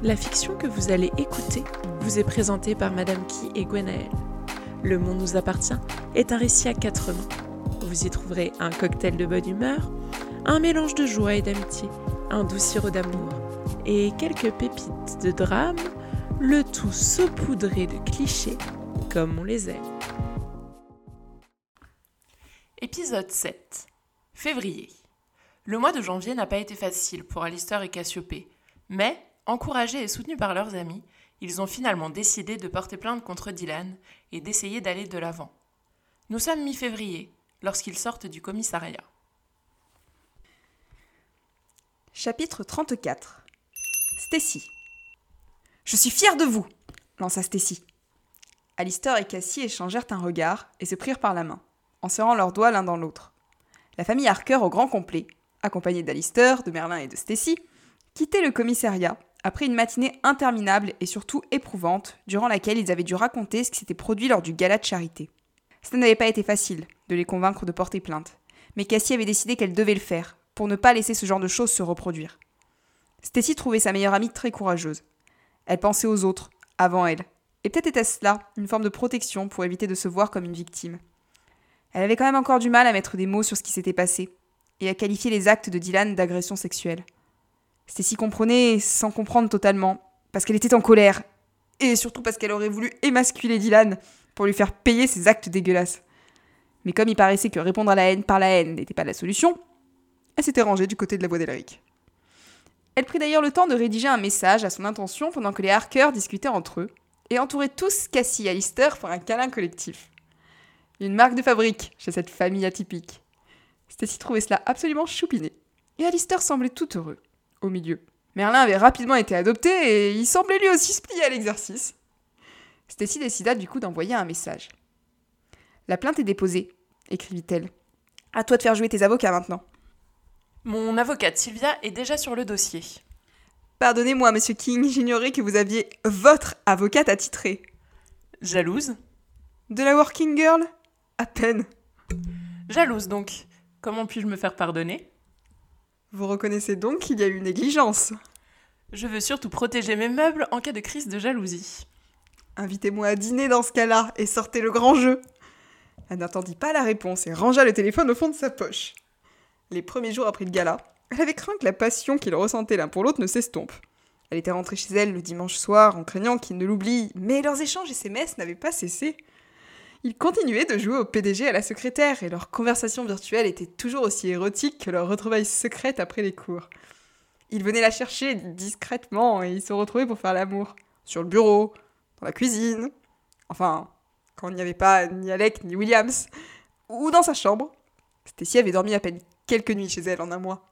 La fiction que vous allez écouter vous est présentée par Madame Key et Gwenaël. Le monde nous appartient est un récit à quatre mains. Vous y trouverez un cocktail de bonne humeur, un mélange de joie et d'amitié, un doux sirop d'amour et quelques pépites de drame, le tout saupoudré de clichés comme on les aime. Épisode 7 Février. Le mois de janvier n'a pas été facile pour Alistair et Cassiopée, mais, encouragés et soutenus par leurs amis, ils ont finalement décidé de porter plainte contre Dylan et d'essayer d'aller de l'avant. Nous sommes mi-février, lorsqu'ils sortent du commissariat. Chapitre 34 Stacy Je suis fière de vous lança Stacy. Alistair et Cassie échangèrent un regard et se prirent par la main, en serrant leurs doigts l'un dans l'autre. La famille Harker au grand complet, accompagnée d'Alistair, de Merlin et de Stacy, quittait le commissariat après une matinée interminable et surtout éprouvante, durant laquelle ils avaient dû raconter ce qui s'était produit lors du gala de charité. Ce n'avait pas été facile de les convaincre de porter plainte, mais Cassie avait décidé qu'elle devait le faire, pour ne pas laisser ce genre de choses se reproduire. Stacy trouvait sa meilleure amie très courageuse. Elle pensait aux autres, avant elle, et peut-être était-ce là une forme de protection pour éviter de se voir comme une victime. Elle avait quand même encore du mal à mettre des mots sur ce qui s'était passé, et à qualifier les actes de Dylan d'agression sexuelle. Stacy comprenait sans comprendre totalement, parce qu'elle était en colère, et surtout parce qu'elle aurait voulu émasculer Dylan pour lui faire payer ses actes dégueulasses. Mais comme il paraissait que répondre à la haine par la haine n'était pas la solution, elle s'était rangée du côté de la voix d'Elric. Elle prit d'ailleurs le temps de rédiger un message à son intention pendant que les Harker discutaient entre eux, et entouraient tous Cassie et Alistair pour un câlin collectif. Une marque de fabrique chez cette famille atypique. Stacy trouvait cela absolument choupiné, et Alistair semblait tout heureux au milieu. Merlin avait rapidement été adopté et il semblait lui aussi se plier à l'exercice. Stacy décida du coup d'envoyer un message. La plainte est déposée, écrivit-elle. À toi de faire jouer tes avocats maintenant. Mon avocate Sylvia est déjà sur le dossier. Pardonnez-moi, monsieur King, j'ignorais que vous aviez votre avocate attitrée. Jalouse De la working girl? À peine. Jalouse donc. Comment puis-je me faire pardonner? Vous reconnaissez donc qu'il y a eu négligence. Je veux surtout protéger mes meubles en cas de crise de jalousie. Invitez-moi à dîner dans ce cas-là et sortez le grand jeu. Elle n'attendit pas la réponse et rangea le téléphone au fond de sa poche. Les premiers jours après le gala, elle avait craint que la passion qu'ils ressentaient l'un pour l'autre ne s'estompe. Elle était rentrée chez elle le dimanche soir en craignant qu'il ne l'oublie, mais leurs échanges SMS n'avaient pas cessé. Ils continuaient de jouer au PDG à la secrétaire et leur conversation virtuelle était toujours aussi érotique que leur retrouvaille secrète après les cours. Ils venaient la chercher discrètement et ils se retrouvaient pour faire l'amour. Sur le bureau, dans la cuisine. Enfin, quand il n'y avait pas ni Alec ni Williams. Ou dans sa chambre. Stacy avait dormi à peine quelques nuits chez elle en un mois.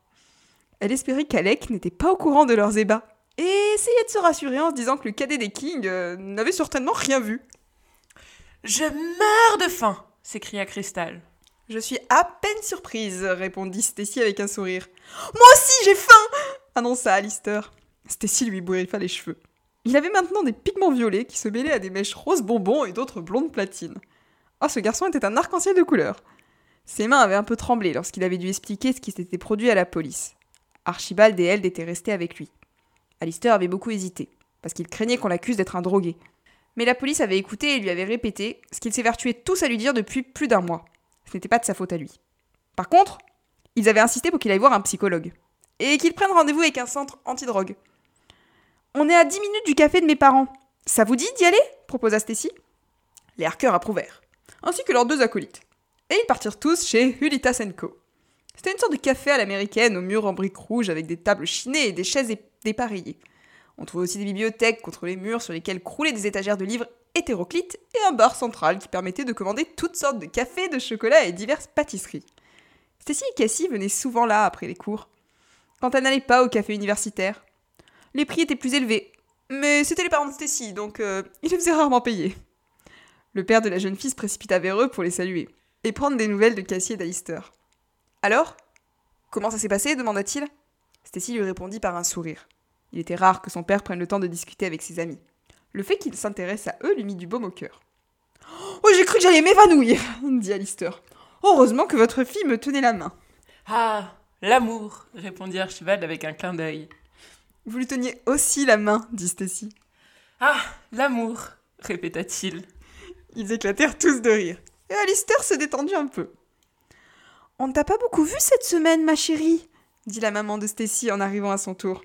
Elle espérait qu'Alec n'était pas au courant de leurs ébats. Et essayait de se rassurer en se disant que le cadet des Kings euh, n'avait certainement rien vu. Je meurs de faim s'écria Cristal. Je suis à peine surprise, répondit Stacy avec un sourire. Moi aussi, j'ai faim annonça Alistair. Stacy lui bourrifa les cheveux. Il avait maintenant des pigments violets qui se mêlaient à des mèches roses bonbons et d'autres blondes platines. Oh, ce garçon était un arc-en-ciel de couleurs. Ses mains avaient un peu tremblé lorsqu'il avait dû expliquer ce qui s'était produit à la police. Archibald et Eld étaient restés avec lui. Alistair avait beaucoup hésité, parce qu'il craignait qu'on l'accuse d'être un drogué. Mais la police avait écouté et lui avait répété ce qu'ils s'évertuaient tous à lui dire depuis plus d'un mois. Ce n'était pas de sa faute à lui. Par contre, ils avaient insisté pour qu'il aille voir un psychologue. Et qu'il prenne rendez-vous avec un centre antidrogue. On est à 10 minutes du café de mes parents. Ça vous dit d'y aller proposa Stacy. Les Harker approuvèrent, ainsi que leurs deux acolytes. Et ils partirent tous chez Hulitas Co. C'était une sorte de café à l'américaine, aux murs en briques rouges avec des tables chinées et des chaises dépareillées. On trouvait aussi des bibliothèques contre les murs sur lesquels croulaient des étagères de livres hétéroclites et un bar central qui permettait de commander toutes sortes de cafés, de chocolat et diverses pâtisseries. Stacy et Cassie venaient souvent là après les cours, quand elles n'allaient pas au café universitaire. Les prix étaient plus élevés, mais c'était les parents de Stacy, donc euh, ils les faisaient rarement payer. Le père de la jeune fille se précipita vers eux pour les saluer et prendre des nouvelles de Cassie et d'Alister. Alors Comment ça s'est passé? demanda-t-il. Stacy lui répondit par un sourire. Il était rare que son père prenne le temps de discuter avec ses amis. Le fait qu'il s'intéresse à eux lui mit du baume au cœur. Oh, j'ai cru que j'allais m'évanouir, dit Alistair. Heureusement que votre fille me tenait la main. Ah, l'amour, répondit Archibald avec un clin d'œil. Vous lui teniez aussi la main, dit Stacy. Ah, l'amour, répéta-t-il. Ils éclatèrent tous de rire. Et Alistair se détendit un peu. On ne t'a pas beaucoup vu cette semaine, ma chérie, dit la maman de Stacy en arrivant à son tour.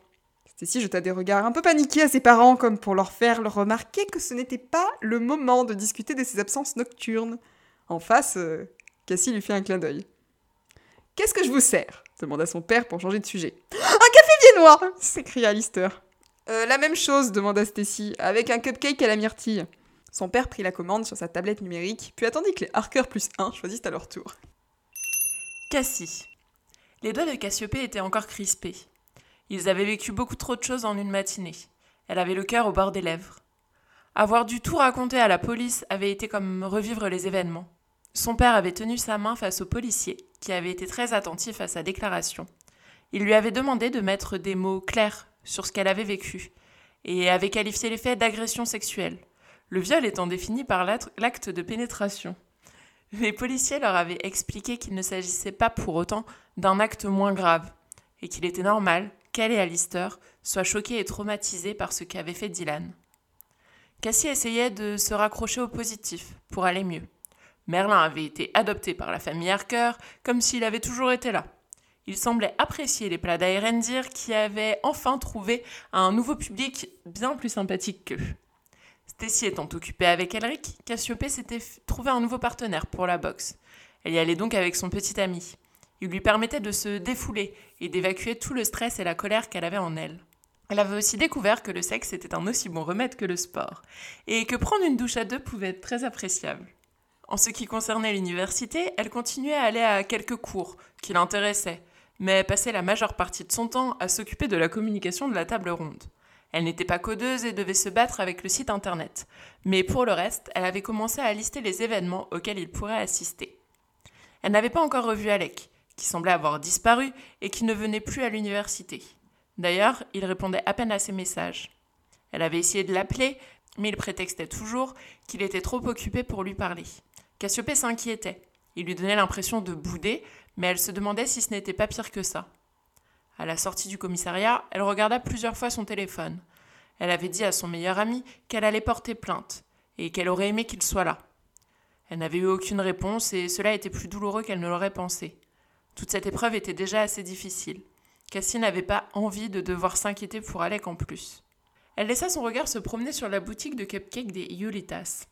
Stacy jeta des regards un peu paniqués à ses parents, comme pour leur faire remarquer que ce n'était pas le moment de discuter de ses absences nocturnes. En face, euh, Cassie lui fit un clin d'œil. Qu'est-ce que je vous sers? demanda son père pour changer de sujet. Un café viennois s'écria Alistair. Euh, la même chose, demanda Stacy, avec un cupcake à la myrtille. Son père prit la commande sur sa tablette numérique, puis attendit que les Harker plus 1 choisissent à leur tour. Cassie. Les doigts de Cassiopée étaient encore crispés. Ils avaient vécu beaucoup trop de choses en une matinée. Elle avait le cœur au bord des lèvres. Avoir dû tout raconter à la police avait été comme revivre les événements. Son père avait tenu sa main face au policier, qui avait été très attentif à sa déclaration. Il lui avait demandé de mettre des mots clairs sur ce qu'elle avait vécu, et avait qualifié les faits d'agression sexuelle, le viol étant défini par l'acte de pénétration. Les policiers leur avaient expliqué qu'il ne s'agissait pas pour autant d'un acte moins grave, et qu'il était normal qu'elle et Alistair soient choqués et traumatisés par ce qu'avait fait Dylan. Cassie essayait de se raccrocher au positif pour aller mieux. Merlin avait été adopté par la famille Harker comme s'il avait toujours été là. Il semblait apprécier les plats d'Aerendir qui avaient enfin trouvé un nouveau public bien plus sympathique qu'eux. Stacy étant occupée avec Elric, Cassiopée s'était trouvé un nouveau partenaire pour la boxe. Elle y allait donc avec son petit ami. Il lui permettait de se défouler et d'évacuer tout le stress et la colère qu'elle avait en elle. Elle avait aussi découvert que le sexe était un aussi bon remède que le sport, et que prendre une douche à deux pouvait être très appréciable. En ce qui concernait l'université, elle continuait à aller à quelques cours qui l'intéressaient, mais passait la majeure partie de son temps à s'occuper de la communication de la table ronde. Elle n'était pas codeuse et devait se battre avec le site internet, mais pour le reste, elle avait commencé à lister les événements auxquels il pourrait assister. Elle n'avait pas encore revu Alec, qui semblait avoir disparu et qui ne venait plus à l'université. D'ailleurs, il répondait à peine à ses messages. Elle avait essayé de l'appeler, mais il prétextait toujours qu'il était trop occupé pour lui parler. Cassiopée s'inquiétait. Il lui donnait l'impression de bouder, mais elle se demandait si ce n'était pas pire que ça. À la sortie du commissariat, elle regarda plusieurs fois son téléphone. Elle avait dit à son meilleur ami qu'elle allait porter plainte, et qu'elle aurait aimé qu'il soit là. Elle n'avait eu aucune réponse, et cela était plus douloureux qu'elle ne l'aurait pensé. Toute cette épreuve était déjà assez difficile. Cassie n'avait pas envie de devoir s'inquiéter pour Alec en plus. Elle laissa son regard se promener sur la boutique de cupcakes des Iulitas.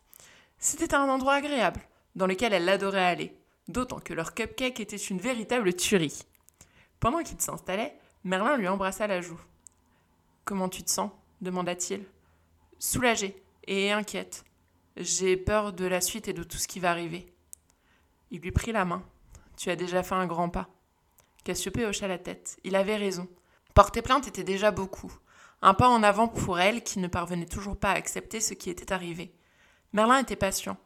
C'était un endroit agréable, dans lequel elle adorait aller, d'autant que leur cupcake était une véritable tuerie. Pendant qu'il s'installait, Merlin lui embrassa la joue. Comment tu te sens? demanda-t-il. Soulagée et inquiète. J'ai peur de la suite et de tout ce qui va arriver. Il lui prit la main. Tu as déjà fait un grand pas. Cassiopée hocha la tête. Il avait raison. Porter plainte était déjà beaucoup. Un pas en avant pour elle qui ne parvenait toujours pas à accepter ce qui était arrivé. Merlin était patient.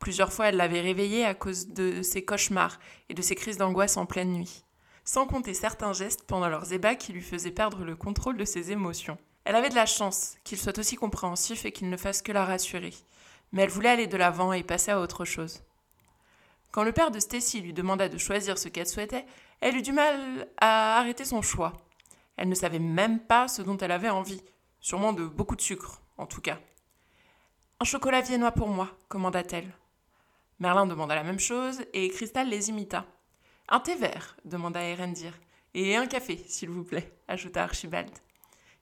Plusieurs fois, elle l'avait réveillé à cause de ses cauchemars et de ses crises d'angoisse en pleine nuit, sans compter certains gestes pendant leurs ébats qui lui faisaient perdre le contrôle de ses émotions. Elle avait de la chance qu'il soit aussi compréhensif et qu'il ne fasse que la rassurer, mais elle voulait aller de l'avant et passer à autre chose. Quand le père de Stacy lui demanda de choisir ce qu'elle souhaitait, elle eut du mal à arrêter son choix. Elle ne savait même pas ce dont elle avait envie, sûrement de beaucoup de sucre, en tout cas. Un chocolat viennois pour moi, commanda-t-elle. Merlin demanda la même chose et Cristal les imita. Un thé vert, demanda Erendir. Et un café, s'il vous plaît, ajouta Archibald.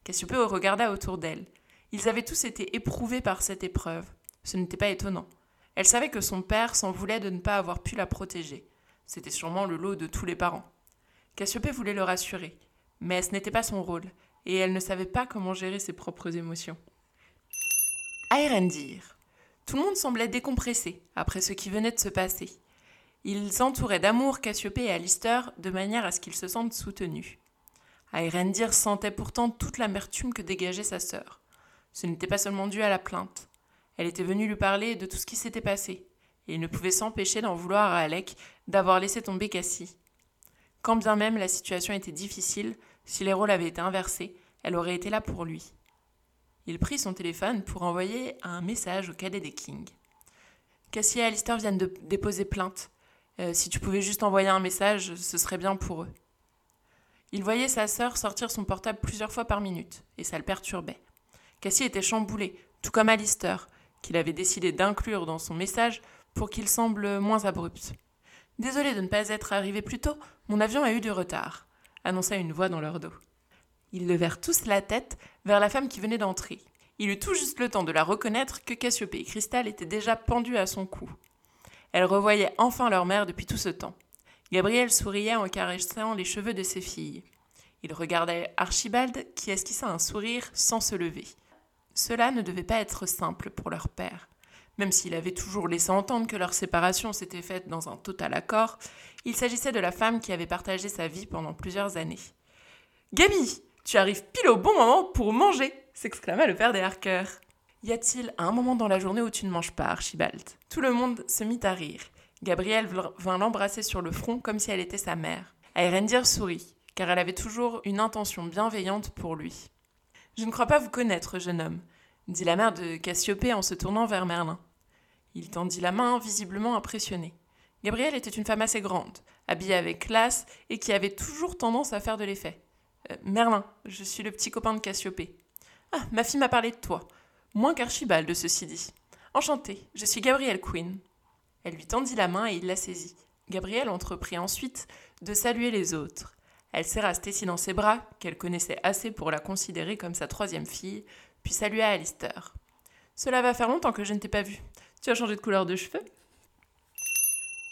Cassiopée regarda autour d'elle. Ils avaient tous été éprouvés par cette épreuve. Ce n'était pas étonnant. Elle savait que son père s'en voulait de ne pas avoir pu la protéger. C'était sûrement le lot de tous les parents. Cassiopée voulait le rassurer, mais ce n'était pas son rôle, et elle ne savait pas comment gérer ses propres émotions. À Erendir. Tout le monde semblait décompressé après ce qui venait de se passer. Ils entouraient d'amour Cassiopée et Alistair de manière à ce qu'ils se sentent soutenus. Aerendir sentait pourtant toute l'amertume que dégageait sa sœur. Ce n'était pas seulement dû à la plainte. Elle était venue lui parler de tout ce qui s'était passé, et il ne pouvait s'empêcher d'en vouloir à Alec d'avoir laissé tomber Cassie. Quand bien même la situation était difficile, si les rôles avaient été inversés, elle aurait été là pour lui. Il prit son téléphone pour envoyer un message au cadet des Kings. Cassie et Alistair viennent de déposer plainte. Euh, si tu pouvais juste envoyer un message, ce serait bien pour eux. Il voyait sa sœur sortir son portable plusieurs fois par minute, et ça le perturbait. Cassie était chamboulée, tout comme Alistair, qu'il avait décidé d'inclure dans son message pour qu'il semble moins abrupt. Désolé de ne pas être arrivé plus tôt, mon avion a eu du retard, annonça une voix dans leur dos. Ils levèrent tous la tête vers la femme qui venait d'entrer. Il eut tout juste le temps de la reconnaître que Cassiopée et Cristal étaient déjà pendus à son cou. Elle revoyait enfin leur mère depuis tout ce temps. Gabriel souriait en caressant les cheveux de ses filles. Il regardait Archibald qui esquissa un sourire sans se lever. Cela ne devait pas être simple pour leur père. Même s'il avait toujours laissé entendre que leur séparation s'était faite dans un total accord, il s'agissait de la femme qui avait partagé sa vie pendant plusieurs années. Gaby, tu arrives pile au bon moment pour manger s'exclama le père des Harker. Y a-t-il un moment dans la journée où tu ne manges pas, Archibald? Tout le monde se mit à rire. Gabrielle vint l'embrasser sur le front comme si elle était sa mère. Erendir sourit, car elle avait toujours une intention bienveillante pour lui. Je ne crois pas vous connaître, jeune homme, dit la mère de Cassiopée en se tournant vers Merlin. Il tendit la main, visiblement impressionné. Gabrielle était une femme assez grande, habillée avec classe et qui avait toujours tendance à faire de l'effet. Euh, Merlin, je suis le petit copain de Cassiopée. Ah, ma fille m'a parlé de toi. Moins qu'Archibald, ceci dit. Enchantée, je suis Gabrielle Quinn. Elle lui tendit la main et il la saisit. Gabrielle entreprit ensuite de saluer les autres. Elle serra Stacy dans ses bras, qu'elle connaissait assez pour la considérer comme sa troisième fille, puis salua Alistair. Cela va faire longtemps que je ne t'ai pas vu. Tu as changé de couleur de cheveux?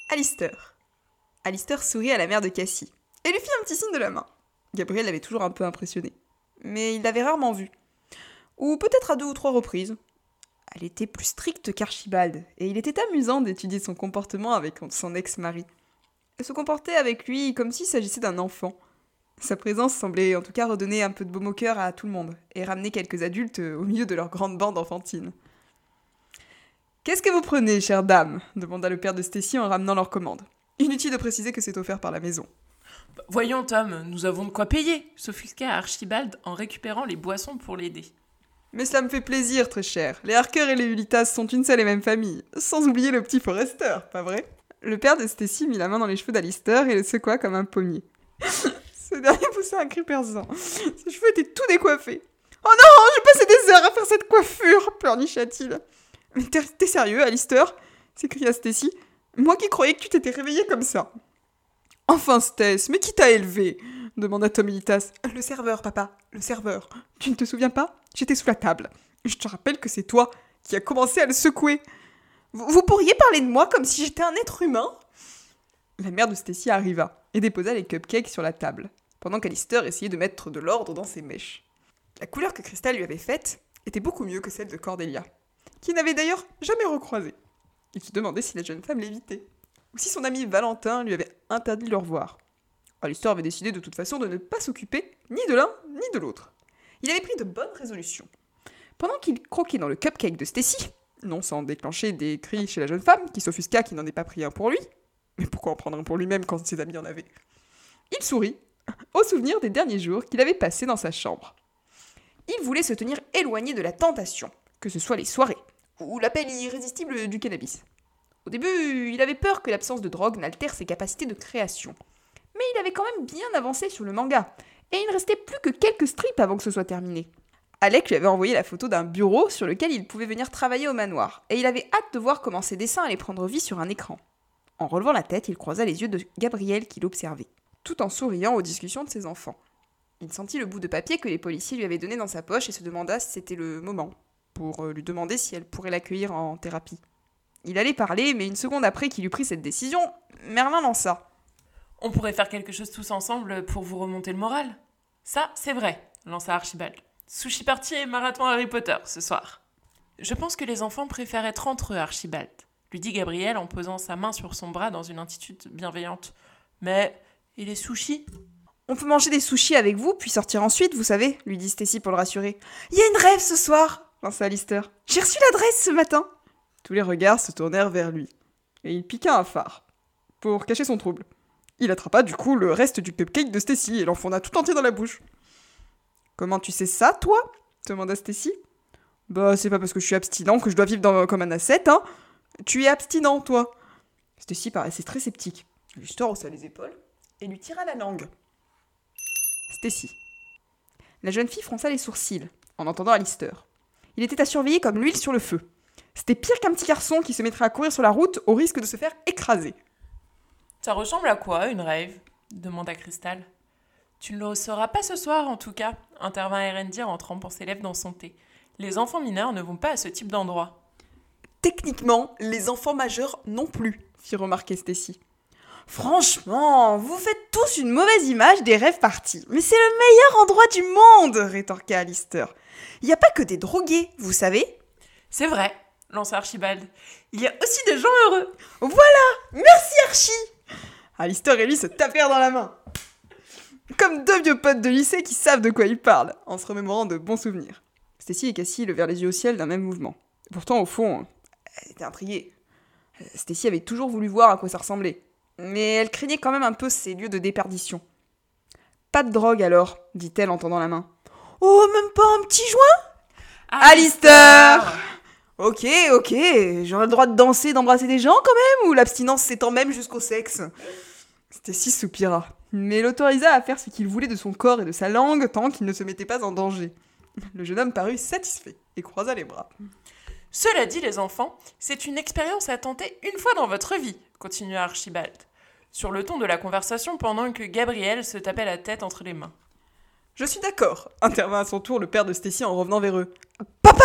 Alistair. Alistair sourit à la mère de Cassie et lui fit un petit signe de la main. Gabriel l'avait toujours un peu impressionné. Mais il l'avait rarement vue. Ou peut-être à deux ou trois reprises. Elle était plus stricte qu'Archibald, et il était amusant d'étudier son comportement avec son ex-mari. Elle se comportait avec lui comme s'il s'agissait d'un enfant. Sa présence semblait en tout cas redonner un peu de baume au cœur à tout le monde, et ramener quelques adultes au milieu de leur grande bande enfantine. Qu'est-ce que vous prenez, chère dame? demanda le père de Stacy en ramenant leur commande. Inutile de préciser que c'est offert par la maison. Voyons, Tom, nous avons de quoi payer, s'offusqua Archibald en récupérant les boissons pour l'aider. Mais cela me fait plaisir, très cher. Les Harker et les Ulitas sont une seule et même famille. Sans oublier le petit Forrester, pas vrai? Le père de Stacy mit la main dans les cheveux d'Alistair et le secoua comme un pommier. Ce dernier poussa un cri perçant. Ses cheveux étaient tout décoiffés. Oh non, j'ai passé des heures à faire cette coiffure pleurnicha-t-il. Mais t'es sérieux, Alistair? s'écria Stacy. Moi qui croyais que tu t'étais réveillé comme ça. Enfin, Stess, mais qui t'a élevé? demanda Tom Ulitas. Le serveur, papa, le serveur. Tu ne te souviens pas? J'étais sous la table. Je te rappelle que c'est toi qui as commencé à le secouer. Vous, pourriez parler de moi comme si j'étais un être humain? La mère de Stacy arriva et déposa les cupcakes sur la table, pendant qu'Alistair essayait de mettre de l'ordre dans ses mèches. La couleur que Crystal lui avait faite était beaucoup mieux que celle de Cordelia, qui n'avait d'ailleurs jamais recroisé. Il se demandait si la jeune femme l'évitait, ou si son ami Valentin lui avait interdit de le revoir. Alistair avait décidé de toute façon de ne pas s'occuper ni de l'un ni de l'autre. Il avait pris de bonnes résolutions. Pendant qu'il croquait dans le cupcake de Stacy, non sans déclencher des cris chez la jeune femme, qui s'offusqua qu'il n'en ait pas pris un pour lui, mais pourquoi en prendre un pour lui-même quand ses amis en avaient? Il sourit, au souvenir des derniers jours qu'il avait passés dans sa chambre. Il voulait se tenir éloigné de la tentation, que ce soit les soirées, ou l'appel irrésistible du cannabis. Au début, il avait peur que l'absence de drogue n'altère ses capacités de création. Mais il avait quand même bien avancé sur le manga, et il ne restait plus que quelques strips avant que ce soit terminé. Alec lui avait envoyé la photo d'un bureau sur lequel il pouvait venir travailler au manoir, et il avait hâte de voir comment ses dessins allaient prendre vie sur un écran. En relevant la tête, il croisa les yeux de Gabriel qui l'observait, tout en souriant aux discussions de ses enfants. Il sentit le bout de papier que les policiers lui avaient donné dans sa poche et se demanda si c'était le moment, pour euh, lui demander si elle pourrait l'accueillir en thérapie. Il allait parler, mais une seconde après qu'il eut pris cette décision, Merlin lança. On pourrait faire quelque chose tous ensemble pour vous remonter le moral. Ça, c'est vrai, lança Archibald. Sushi party et marathon Harry Potter ce soir. Je pense que les enfants préfèrent être entre eux, Archibald, lui dit Gabriel en posant sa main sur son bras dans une attitude bienveillante. Mais, et les sushis On peut manger des sushis avec vous, puis sortir ensuite, vous savez, lui dit Stacy pour le rassurer. Il y a une rêve ce soir, lança Alistair. J'ai reçu l'adresse ce matin. Tous les regards se tournèrent vers lui, et il piqua un phare, pour cacher son trouble. Il attrapa du coup le reste du cupcake de Stacy et l'enfonça tout entier dans la bouche. Comment tu sais ça, toi demanda Stacy. Bah, c'est pas parce que je suis abstinent que je dois vivre comme un ascète, hein Tu es abstinent, toi Stacy paraissait très sceptique. L'histoire haussa les épaules et lui tira la langue. Stacy. La jeune fille fronça les sourcils en entendant Alistair. Il était à surveiller comme l'huile sur le feu. C'était pire qu'un petit garçon qui se mettrait à courir sur la route au risque de se faire écraser. Ça ressemble à quoi, une rave demanda Crystal. Tu ne le sauras pas ce soir, en tout cas, intervint Erendi rentrant pour ses lèvres dans son thé. Les enfants mineurs ne vont pas à ce type d'endroit. Techniquement, les enfants majeurs non plus, fit remarquer Stacy. Franchement, vous faites tous une mauvaise image des rêves parties. Mais c'est le meilleur endroit du monde, rétorqua Alistair. Il n'y a pas que des drogués, vous savez? C'est vrai, lança Archibald. Il y a aussi des gens heureux. Voilà Merci Archie Alistair et lui se tapèrent dans la main. Comme deux vieux potes de lycée qui savent de quoi ils parlent, en se remémorant de bons souvenirs. Stacy et Cassie levèrent les yeux au ciel d'un même mouvement. Pourtant, au fond, elle était intriguée. Stacy avait toujours voulu voir à quoi ça ressemblait, mais elle craignait quand même un peu ces lieux de déperdition. Pas de drogue alors, dit-elle en tendant la main. Oh, même pas un petit joint Alistair Ok, ok, j'aurais le droit de danser, d'embrasser des gens quand même, ou l'abstinence s'étend même jusqu'au sexe Stacy soupira, mais l'autorisa à faire ce qu'il voulait de son corps et de sa langue tant qu'il ne se mettait pas en danger. Le jeune homme parut satisfait et croisa les bras. Cela dit, les enfants, c'est une expérience à tenter une fois dans votre vie, continua Archibald, sur le ton de la conversation pendant que Gabriel se tapait la tête entre les mains. Je suis d'accord, intervint à son tour le père de Stacy en revenant vers eux. Papa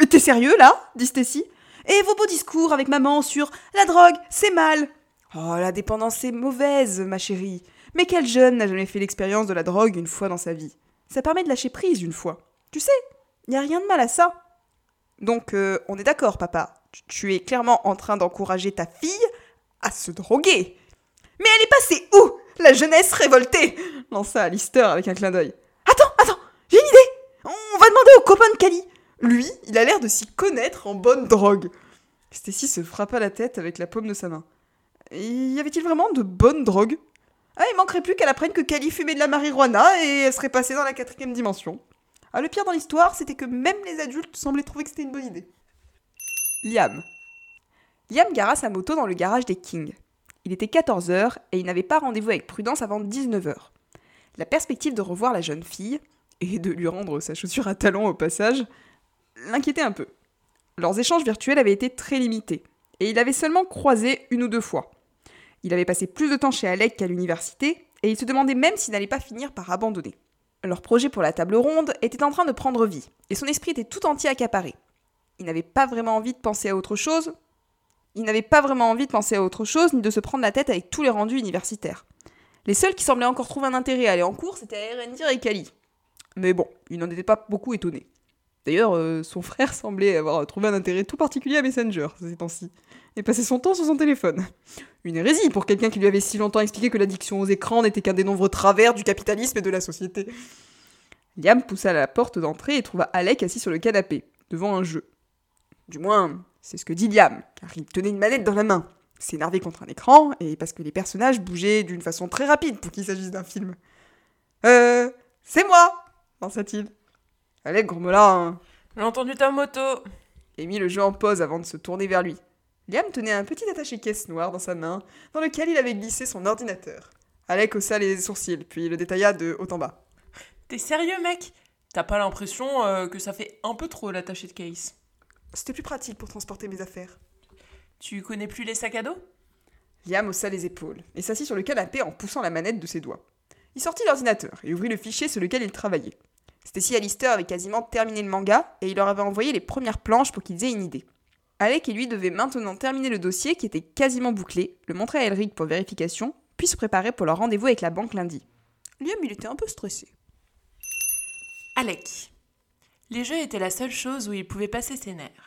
Mais t'es sérieux là? dit Stacy. Et vos beaux discours avec maman sur la drogue, c'est mal. Oh, la dépendance c'est mauvaise, ma chérie. Mais quel jeune n'a jamais fait l'expérience de la drogue une fois dans sa vie? Ça permet de lâcher prise une fois. Tu sais, il n'y a rien de mal à ça. Donc, euh, on est d'accord, papa. Tu es clairement en train d'encourager ta fille à se droguer. Mais elle est passée où? La jeunesse révoltée lança Alistair avec un clin d'œil. Attends, attends, j'ai une idée On va demander au copain de Cali. Lui, il a l'air de s'y connaître en bonne drogue. Stacy se frappa la tête avec la paume de sa main. Y avait-il vraiment de bonnes drogues? Ah, il manquerait plus qu'elle apprenne que Cali fumait de la marijuana et elle serait passée dans la quatrième dimension. Ah, le pire dans l'histoire, c'était que même les adultes semblaient trouver que c'était une bonne idée. Liam. Liam gara sa moto dans le garage des Kings. Il était 14h et il n'avait pas rendez-vous avec Prudence avant 19h. La perspective de revoir la jeune fille, et de lui rendre sa chaussure à talons au passage, l'inquiétait un peu. Leurs échanges virtuels avaient été très limités, et il avait seulement croisé une ou deux fois. Il avait passé plus de temps chez Alec qu'à l'université, et il se demandait même s'il n'allait pas finir par abandonner. Leur projet pour la table ronde était en train de prendre vie, et son esprit était tout entier accaparé. Il n'avait pas vraiment envie de penser à autre chose. Il n'avait pas vraiment envie de penser à autre chose, ni de se prendre la tête avec tous les rendus universitaires. Les seuls qui semblaient encore trouver un intérêt à aller en cours, c'était Erendir et Kali. Mais bon, il n'en était pas beaucoup étonné. D'ailleurs, euh, son frère semblait avoir trouvé un intérêt tout particulier à Messenger ces temps-ci, et passait son temps sur son téléphone. Une hérésie pour quelqu'un qui lui avait si longtemps expliqué que l'addiction aux écrans n'était qu'un des nombreux travers du capitalisme et de la société. Liam poussa la porte d'entrée et trouva Alec assis sur le canapé, devant un jeu. Du moins, c'est ce que dit Liam, car il tenait une manette dans la main. S'énervait contre un écran, et parce que les personnages bougeaient d'une façon très rapide pour qu'il s'agisse d'un film. Euh. C'est moi lança-t-il. Alec grommela un. J'ai entendu ta moto. et mit le jeu en pause avant de se tourner vers lui. Liam tenait un petit attaché-caisse noir dans sa main, dans lequel il avait glissé son ordinateur. Alec haussa les sourcils, puis le détailla de haut en bas. T'es sérieux, mec? T'as pas l'impression euh, que ça fait un peu trop l'attaché de case C'était plus pratique pour transporter mes affaires. Tu connais plus les sacs à dos? Liam haussa les épaules et s'assit sur le canapé en poussant la manette de ses doigts. Il sortit l'ordinateur et ouvrit le fichier sur lequel il travaillait. Stacy Alistair avaient quasiment terminé le manga et il leur avait envoyé les premières planches pour qu'ils aient une idée. Alec et lui devaient maintenant terminer le dossier qui était quasiment bouclé, le montrer à Elric pour vérification, puis se préparer pour leur rendez-vous avec la banque lundi. Liam, il était un peu stressé. Alec. Les jeux étaient la seule chose où il pouvait passer ses nerfs.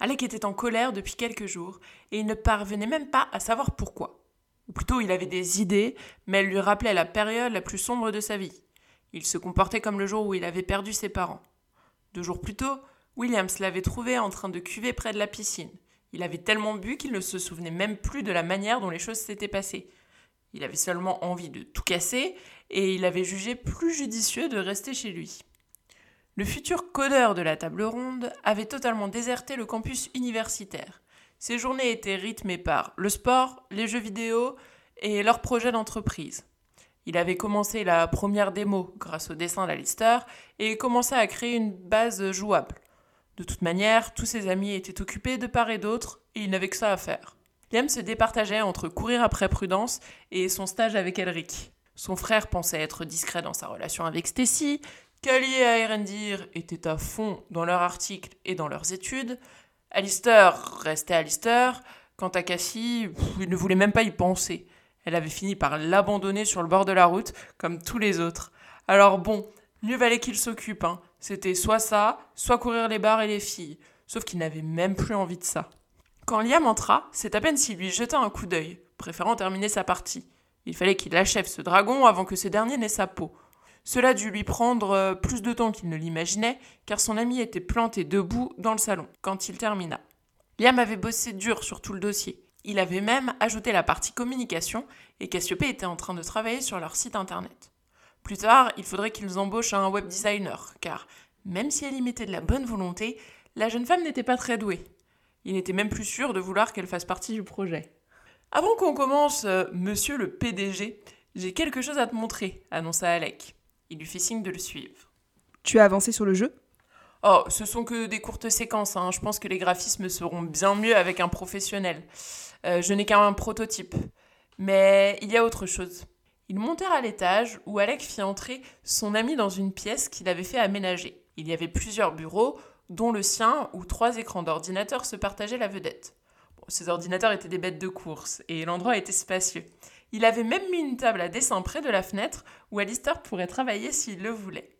Alec était en colère depuis quelques jours et il ne parvenait même pas à savoir pourquoi. Ou plutôt, il avait des idées, mais elles lui rappelaient la période la plus sombre de sa vie. Il se comportait comme le jour où il avait perdu ses parents. Deux jours plus tôt, Williams l'avait trouvé en train de cuver près de la piscine. Il avait tellement bu qu'il ne se souvenait même plus de la manière dont les choses s'étaient passées. Il avait seulement envie de tout casser et il avait jugé plus judicieux de rester chez lui. Le futur codeur de la table ronde avait totalement déserté le campus universitaire. Ses journées étaient rythmées par le sport, les jeux vidéo et leurs projets d'entreprise. Il avait commencé la première démo grâce au dessin d'Alister et commençait à créer une base jouable. De toute manière, tous ses amis étaient occupés de part et d'autre et il n'avait que ça à faire. Liam se départageait entre courir après Prudence et son stage avec Elric. Son frère pensait être discret dans sa relation avec Stacy, Kali et Erendir étaient à fond dans leurs articles et dans leurs études, Alistair restait Alistair, quant à Cassie, il ne voulait même pas y penser. Elle avait fini par l'abandonner sur le bord de la route, comme tous les autres. Alors bon, mieux valait qu'il s'occupe, hein. C'était soit ça, soit courir les bars et les filles. Sauf qu'il n'avait même plus envie de ça. Quand Liam entra, c'est à peine s'il lui jeta un coup d'œil, préférant terminer sa partie. Il fallait qu'il achève ce dragon avant que ce dernier n'ait sa peau. Cela dut lui prendre euh, plus de temps qu'il ne l'imaginait, car son ami était planté debout dans le salon quand il termina. Liam avait bossé dur sur tout le dossier. Il avait même ajouté la partie communication, et Cassiopée était en train de travailler sur leur site internet. Plus tard, il faudrait qu'ils embauchent un web designer, car même si elle y mettait de la bonne volonté, la jeune femme n'était pas très douée. Il n'était même plus sûr de vouloir qu'elle fasse partie du projet. Avant qu'on commence, euh, monsieur le PDG, j'ai quelque chose à te montrer, annonça Alec. Il lui fit signe de le suivre. Tu as avancé sur le jeu? Oh, ce sont que des courtes séquences. Hein. Je pense que les graphismes seront bien mieux avec un professionnel. Euh, je n'ai qu'un prototype. Mais il y a autre chose. Ils montèrent à l'étage où Alec fit entrer son ami dans une pièce qu'il avait fait aménager. Il y avait plusieurs bureaux, dont le sien, où trois écrans d'ordinateur se partageaient la vedette. ces ordinateurs étaient des bêtes de course, et l'endroit était spacieux. Il avait même mis une table à dessin près de la fenêtre où Alistair pourrait travailler s'il le voulait.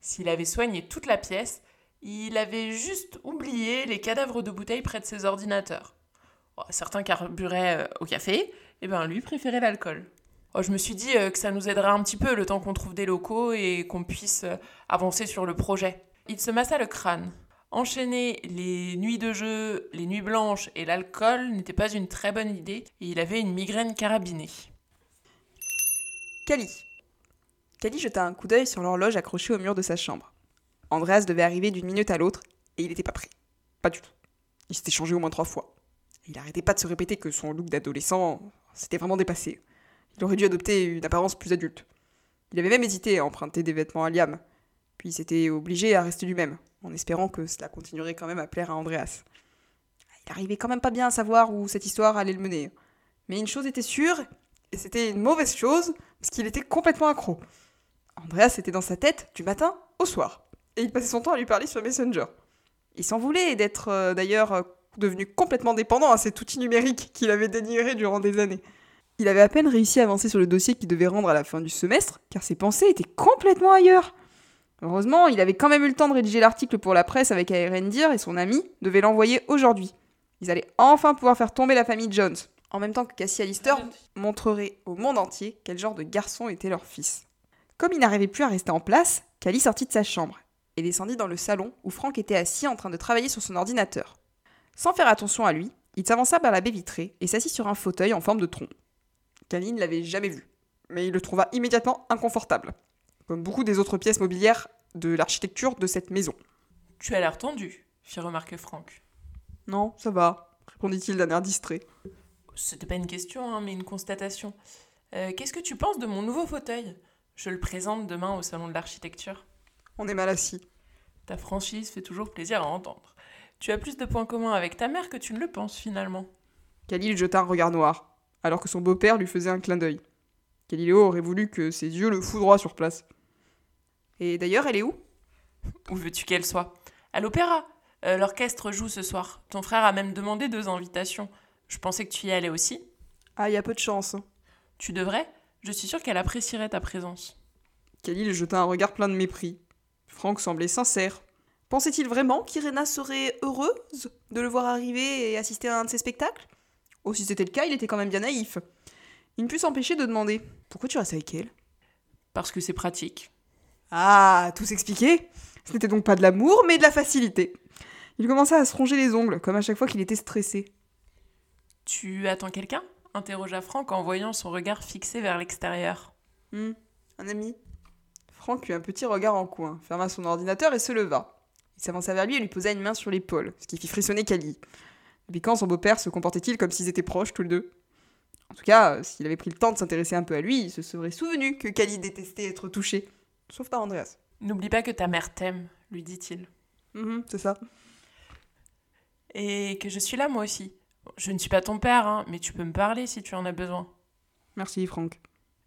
S'il avait soigné toute la pièce, il avait juste oublié les cadavres de bouteilles près de ses ordinateurs. Oh, certains carburaient euh, au café, et eh ben lui préférait l'alcool. Oh, je me suis dit euh, que ça nous aiderait un petit peu le temps qu'on trouve des locaux et qu'on puisse euh, avancer sur le projet. Il se massa le crâne. Enchaîner les nuits de jeu, les nuits blanches et l'alcool n'était pas une très bonne idée et il avait une migraine carabinée. Cali. Cali jeta un coup d'œil sur l'horloge accrochée au mur de sa chambre. Andreas devait arriver d'une minute à l'autre et il n'était pas prêt. Pas du tout. Il s'était changé au moins trois fois. Il n'arrêtait pas de se répéter que son look d'adolescent s'était vraiment dépassé. Il aurait dû adopter une apparence plus adulte. Il avait même hésité à emprunter des vêtements à Liam, puis il s'était obligé à rester lui-même, en espérant que cela continuerait quand même à plaire à Andreas. Il arrivait quand même pas bien à savoir où cette histoire allait le mener. Mais une chose était sûre, et c'était une mauvaise chose, parce qu'il était complètement accro. Andreas était dans sa tête du matin au soir, et il passait son temps à lui parler sur Messenger. Il s'en voulait d'être euh, d'ailleurs euh, devenu complètement dépendant à cet outil numérique qu'il avait dénigré durant des années. Il avait à peine réussi à avancer sur le dossier qu'il devait rendre à la fin du semestre, car ses pensées étaient complètement ailleurs. Heureusement, il avait quand même eu le temps de rédiger l'article pour la presse avec Aerendir et son ami devait l'envoyer aujourd'hui. Ils allaient enfin pouvoir faire tomber la famille Jones, en même temps que Cassie Alister montrerait au monde entier quel genre de garçon était leur fils. Comme il n'arrivait plus à rester en place, Callie sortit de sa chambre et descendit dans le salon où Frank était assis en train de travailler sur son ordinateur. Sans faire attention à lui, il s'avança vers la baie vitrée et s'assit sur un fauteuil en forme de tronc. Callie ne l'avait jamais vu, mais il le trouva immédiatement inconfortable comme beaucoup des autres pièces mobilières de l'architecture de cette maison. Tu as l'air tendu, fit remarquer Franck. Non, ça va, répondit-il d'un air distrait. C'était pas une question, hein, mais une constatation. Euh, qu'est-ce que tu penses de mon nouveau fauteuil? Je le présente demain au salon de l'architecture. On est mal assis. Ta franchise fait toujours plaisir à entendre. Tu as plus de points communs avec ta mère que tu ne le penses finalement. Khalil jeta un regard noir, alors que son beau-père lui faisait un clin d'œil. Galiléo aurait voulu que ses yeux le foudroient sur place. Et d'ailleurs, elle est où? Où veux-tu qu'elle soit? À l'opéra. Euh, l'orchestre joue ce soir. Ton frère a même demandé deux invitations. Je pensais que tu y allais aussi. Ah, il y a peu de chance. Tu devrais. Je suis sûre qu'elle apprécierait ta présence. Khalil jeta un regard plein de mépris. Franck semblait sincère. Pensait-il vraiment qu'Irena serait heureuse de le voir arriver et assister à un de ses spectacles? Oh, si c'était le cas, il était quand même bien naïf. Il ne put s'empêcher de demander Pourquoi tu restes avec elle? Parce que c'est pratique. Ah, tout s'expliquer Ce n'était donc pas de l'amour, mais de la facilité. Il commença à se ronger les ongles, comme à chaque fois qu'il était stressé. Tu attends quelqu'un? Interrogea Franck en voyant son regard fixé vers l'extérieur. Hum, un ami. Franck eut un petit regard en coin, ferma son ordinateur et se leva. Il s'avança vers lui et lui posa une main sur l'épaule, ce qui fit frissonner Kali. Depuis quand son beau-père se comportait-il comme s'ils étaient proches tous les deux? En tout cas, euh, s'il avait pris le temps de s'intéresser un peu à lui, il se serait souvenu que Kali détestait être touché. Sauf par Andreas. N'oublie pas que ta mère t'aime, lui dit-il. Mhm, c'est ça. Et que je suis là moi aussi. Je ne suis pas ton père, hein, mais tu peux me parler si tu en as besoin. Merci, Franck.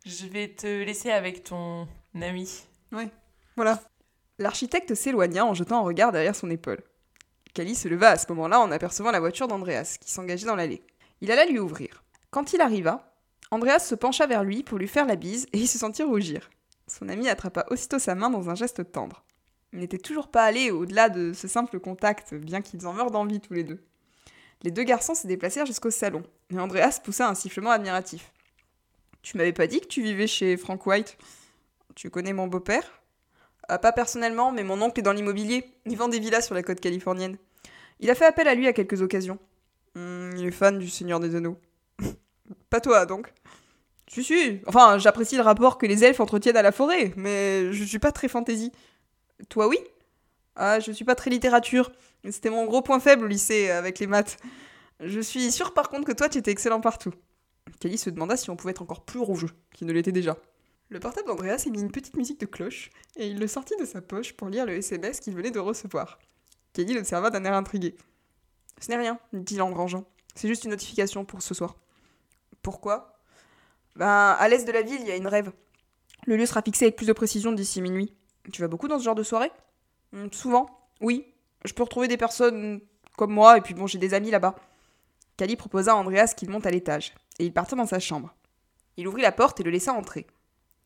Je vais te laisser avec ton ami. Ouais, voilà. L'architecte s'éloigna en jetant un regard derrière son épaule. Kali se leva à ce moment-là en apercevant la voiture d'Andreas, qui s'engageait dans l'allée. Il alla lui ouvrir. Quand il arriva, Andreas se pencha vers lui pour lui faire la bise et il se sentit rougir. Son ami attrapa aussitôt sa main dans un geste tendre. Il n'était toujours pas allé au-delà de ce simple contact, bien qu'ils en meurent d'envie tous les deux. Les deux garçons se déplacèrent jusqu'au salon, et Andreas poussa un sifflement admiratif. Tu m'avais pas dit que tu vivais chez Frank White? Tu connais mon beau-père? Ah, Pas personnellement, mais mon oncle est dans l'immobilier. Il vend des villas sur la côte californienne. Il a fait appel à lui à quelques occasions. Hmm, il est fan du Seigneur des Anneaux. pas toi, donc Si, si. Enfin, j'apprécie le rapport que les elfes entretiennent à la forêt, mais je suis pas très fantaisie. Toi, oui? Ah, je suis pas très littérature. C'était mon gros point faible au lycée avec les maths. Je suis sûre par contre que toi, tu étais excellent partout. Kelly se demanda si on pouvait être encore plus rouge qu'il ne l'était déjà. Le portable d'Andreas mis une petite musique de cloche et il le sortit de sa poche pour lire le SMS qu'il venait de recevoir. Kelly l'observa d'un air intrigué. Ce n'est rien, dit-il en rangeant. C'est juste une notification pour ce soir. Pourquoi Ben, à l'est de la ville, il y a une rêve. Le lieu sera fixé avec plus de précision d'ici minuit. Tu vas beaucoup dans ce genre de soirée? Souvent, oui. Je peux retrouver des personnes comme moi, et puis bon, j'ai des amis là-bas. Kali proposa à Andreas qu'il monte à l'étage, et il partit dans sa chambre. Il ouvrit la porte et le laissa entrer.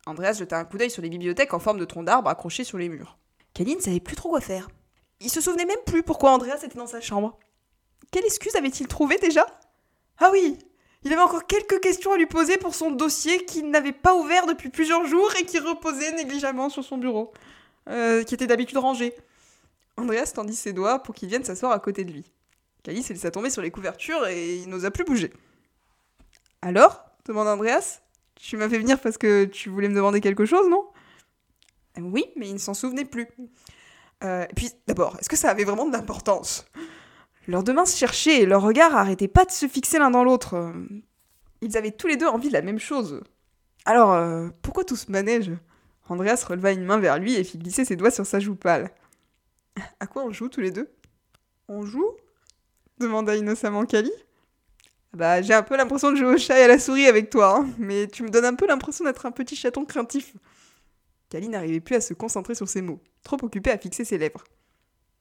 Andreas jeta un coup d'œil sur les bibliothèques en forme de tronc d'arbre accrochés sur les murs. Kali ne savait plus trop quoi faire. Il se souvenait même plus pourquoi Andreas était dans sa chambre. Quelle excuse avait-il trouvé déjà? Ah oui Il avait encore quelques questions à lui poser pour son dossier qu'il n'avait pas ouvert depuis plusieurs jours et qui reposait négligemment sur son bureau, euh, qui était d'habitude rangé. Andreas tendit ses doigts pour qu'il vienne s'asseoir à côté de lui. Cali se laissa tomber sur les couvertures et il n'osa plus bouger. Alors? demanda Andreas. Tu m'as fait venir parce que tu voulais me demander quelque chose, non? Oui, mais il ne s'en souvenait plus. Euh, puis, d'abord, est-ce que ça avait vraiment de l'importance? Leurs deux mains se cherchaient et leurs regards arrêtaient pas de se fixer l'un dans l'autre. Ils avaient tous les deux envie de la même chose. Alors, euh, pourquoi tout ce manège? Andreas releva une main vers lui et fit glisser ses doigts sur sa joue pâle. À quoi on joue tous les deux? On joue? demanda innocemment Kali. Bah, j'ai un peu l'impression de jouer au chat et à la souris avec toi, hein, mais tu me donnes un peu l'impression d'être un petit chaton craintif. Kali n'arrivait plus à se concentrer sur ses mots, trop occupé à fixer ses lèvres.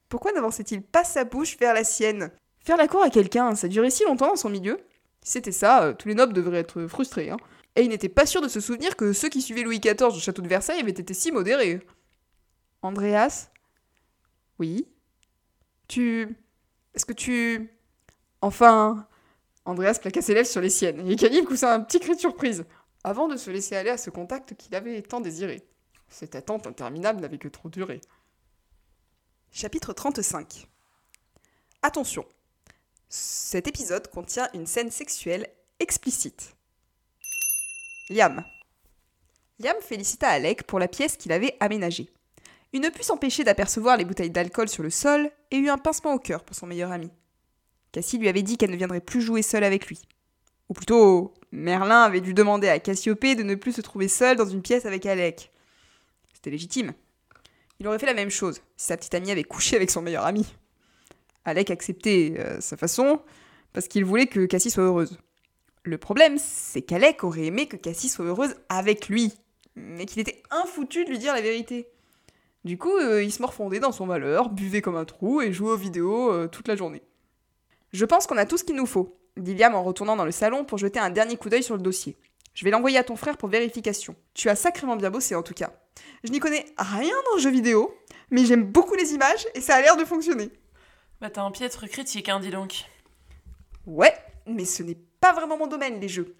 Pourquoi n'avançait-il pas sa bouche vers la sienne? Faire la cour à quelqu'un, ça durait si longtemps dans son milieu? C'était ça, euh, tous les nobles devraient être frustrés, hein. Et il n'était pas sûr de se souvenir que ceux qui suivaient Louis XIV au château de Versailles avaient été si modérés. Andreas? Oui? Tu. Est-ce que tu. Enfin. Andreas plaqua ses lèvres sur les siennes, et Kali poussa un petit cri de surprise, avant de se laisser aller à ce contact qu'il avait tant désiré. Cette attente interminable n'avait que trop duré. Chapitre 35 Attention Cet épisode contient une scène sexuelle explicite. Liam. Liam félicita Alec pour la pièce qu'il avait aménagée. Il ne put s'empêcher d'apercevoir les bouteilles d'alcool sur le sol et eut un pincement au cœur pour son meilleur ami. Cassie lui avait dit qu'elle ne viendrait plus jouer seule avec lui. Ou plutôt, Merlin avait dû demander à Cassiopée de ne plus se trouver seule dans une pièce avec Alec. C'était légitime. Il aurait fait la même chose si sa petite amie avait couché avec son meilleur ami. Alec acceptait euh, sa façon parce qu'il voulait que Cassie soit heureuse. Le problème, c'est qu'Alec aurait aimé que Cassie soit heureuse avec lui, mais qu'il était infoutu de lui dire la vérité. Du coup, euh, il se morfondait dans son malheur, buvait comme un trou et jouait aux vidéos euh, toute la journée. Je pense qu'on a tout ce qu'il nous faut, dit Liam en retournant dans le salon pour jeter un dernier coup d'œil sur le dossier. Je vais l'envoyer à ton frère pour vérification. Tu as sacrément bien bossé en tout cas. Je n'y connais rien dans le jeu vidéo, mais j'aime beaucoup les images et ça a l'air de fonctionner. Bah t'as un piètre critique, hein, dis donc. Ouais, mais ce n'est pas vraiment mon domaine, les jeux.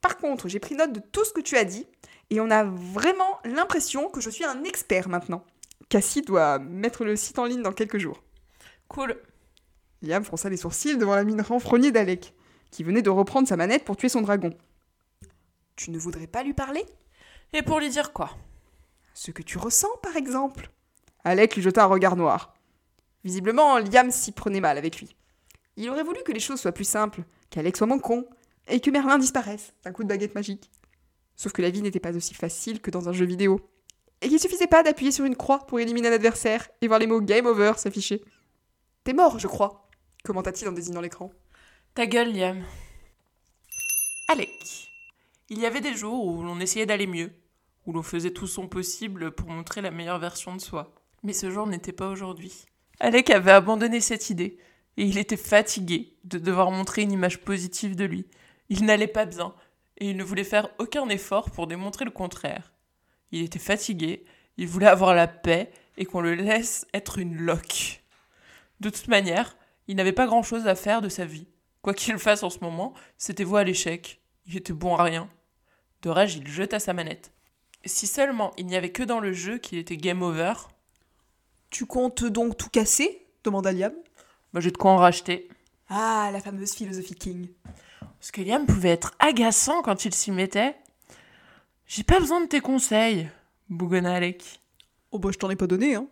Par contre, j'ai pris note de tout ce que tu as dit, et on a vraiment l'impression que je suis un expert maintenant. Cassie doit mettre le site en ligne dans quelques jours. Cool. Liam fronça les sourcils devant la mine renfrognée d'Alec, qui venait de reprendre sa manette pour tuer son dragon. Tu ne voudrais pas lui parler? Et pour lui dire quoi? Ce que tu ressens, par exemple? Alec lui jeta un regard noir. Visiblement, Liam s'y prenait mal avec lui. Il aurait voulu que les choses soient plus simples, qu'Alec soit moins con, et que Merlin disparaisse d'un coup de baguette magique. Sauf que la vie n'était pas aussi facile que dans un jeu vidéo. Et qu'il suffisait pas d'appuyer sur une croix pour éliminer un adversaire et voir les mots Game Over s'afficher. T'es mort, je crois, commenta-t-il en désignant l'écran. Ta gueule, Liam. Alec. Il y avait des jours où l'on essayait d'aller mieux, où l'on faisait tout son possible pour montrer la meilleure version de soi. Mais ce jour n'était pas aujourd'hui. Alec avait abandonné cette idée, et il était fatigué de devoir montrer une image positive de lui. Il n'allait pas bien, et il ne voulait faire aucun effort pour démontrer le contraire. Il était fatigué, il voulait avoir la paix et qu'on le laisse être une loque. De toute manière, il n'avait pas grand-chose à faire de sa vie. Quoi qu'il fasse en ce moment, c'était voie à l'échec. Il était bon à rien. De rage, il jeta sa manette. Si seulement il n'y avait que dans le jeu qu'il était game over. Tu comptes donc tout casser? demanda Liam. Bah, j'ai de quoi en racheter. Ah, la fameuse philosophie King. Parce que Liam pouvait être agaçant quand il s'y mettait. J'ai pas besoin de tes conseils, bougonna Alec. Oh bah je t'en ai pas donné, hein.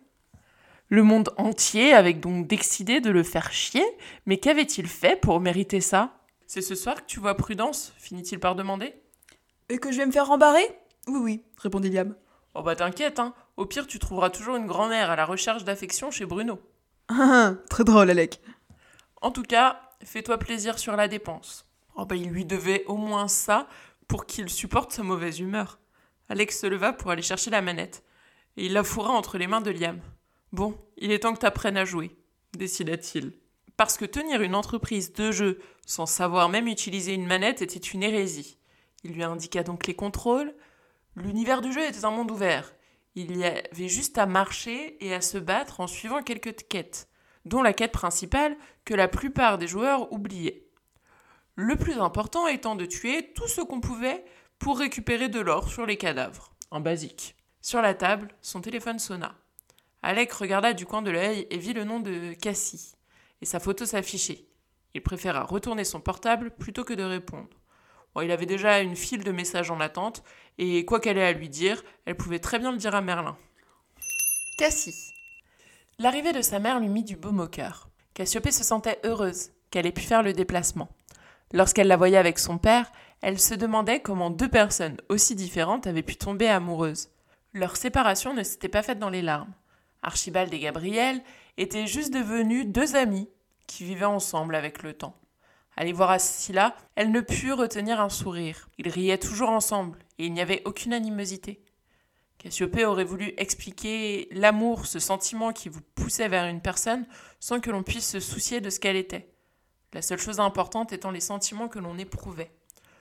Le monde entier avait donc décidé de le faire chier, mais qu'avait-il fait pour mériter ça? C'est ce soir que tu vois Prudence finit-il par demander? Et que je vais me faire rembarrer? Oui, oui, répondit Liam. Oh bah t'inquiète, hein. Au pire, tu trouveras toujours une grand-mère à la recherche d'affection chez Bruno. Très drôle, Alec. En tout cas, fais-toi plaisir sur la dépense. Oh bah il lui devait au moins ça pour qu'il supporte sa mauvaise humeur. Alex se leva pour aller chercher la manette, et il la fourra entre les mains de Liam. Bon, il est temps que t'apprennes à jouer, décida-t-il. Parce que tenir une entreprise de jeu sans savoir même utiliser une manette était une hérésie. Il lui indiqua donc les contrôles. L'univers du jeu était un monde ouvert. Il y avait juste à marcher et à se battre en suivant quelques quêtes, dont la quête principale que la plupart des joueurs oubliaient. Le plus important étant de tuer tout ce qu'on pouvait pour récupérer de l'or sur les cadavres, en basique. Sur la table, son téléphone sonna. Alec regarda du coin de l'œil et vit le nom de Cassie, et sa photo s'affichait. Il préféra retourner son portable plutôt que de répondre. Bon, il avait déjà une file de messages en attente, et quoi qu'elle ait à lui dire, elle pouvait très bien le dire à Merlin. Cassie. L'arrivée de sa mère lui mit du baume au cœur. Cassiopée se sentait heureuse qu'elle ait pu faire le déplacement. Lorsqu'elle la voyait avec son père, elle se demandait comment deux personnes aussi différentes avaient pu tomber amoureuses. Leur séparation ne s'était pas faite dans les larmes. Archibald et Gabriel étaient juste devenus deux amis qui vivaient ensemble avec le temps. Les voir assis elle ne put retenir un sourire. Ils riaient toujours ensemble, et il n'y avait aucune animosité. Cassiopée aurait voulu expliquer l'amour, ce sentiment qui vous poussait vers une personne, sans que l'on puisse se soucier de ce qu'elle était. La seule chose importante étant les sentiments que l'on éprouvait.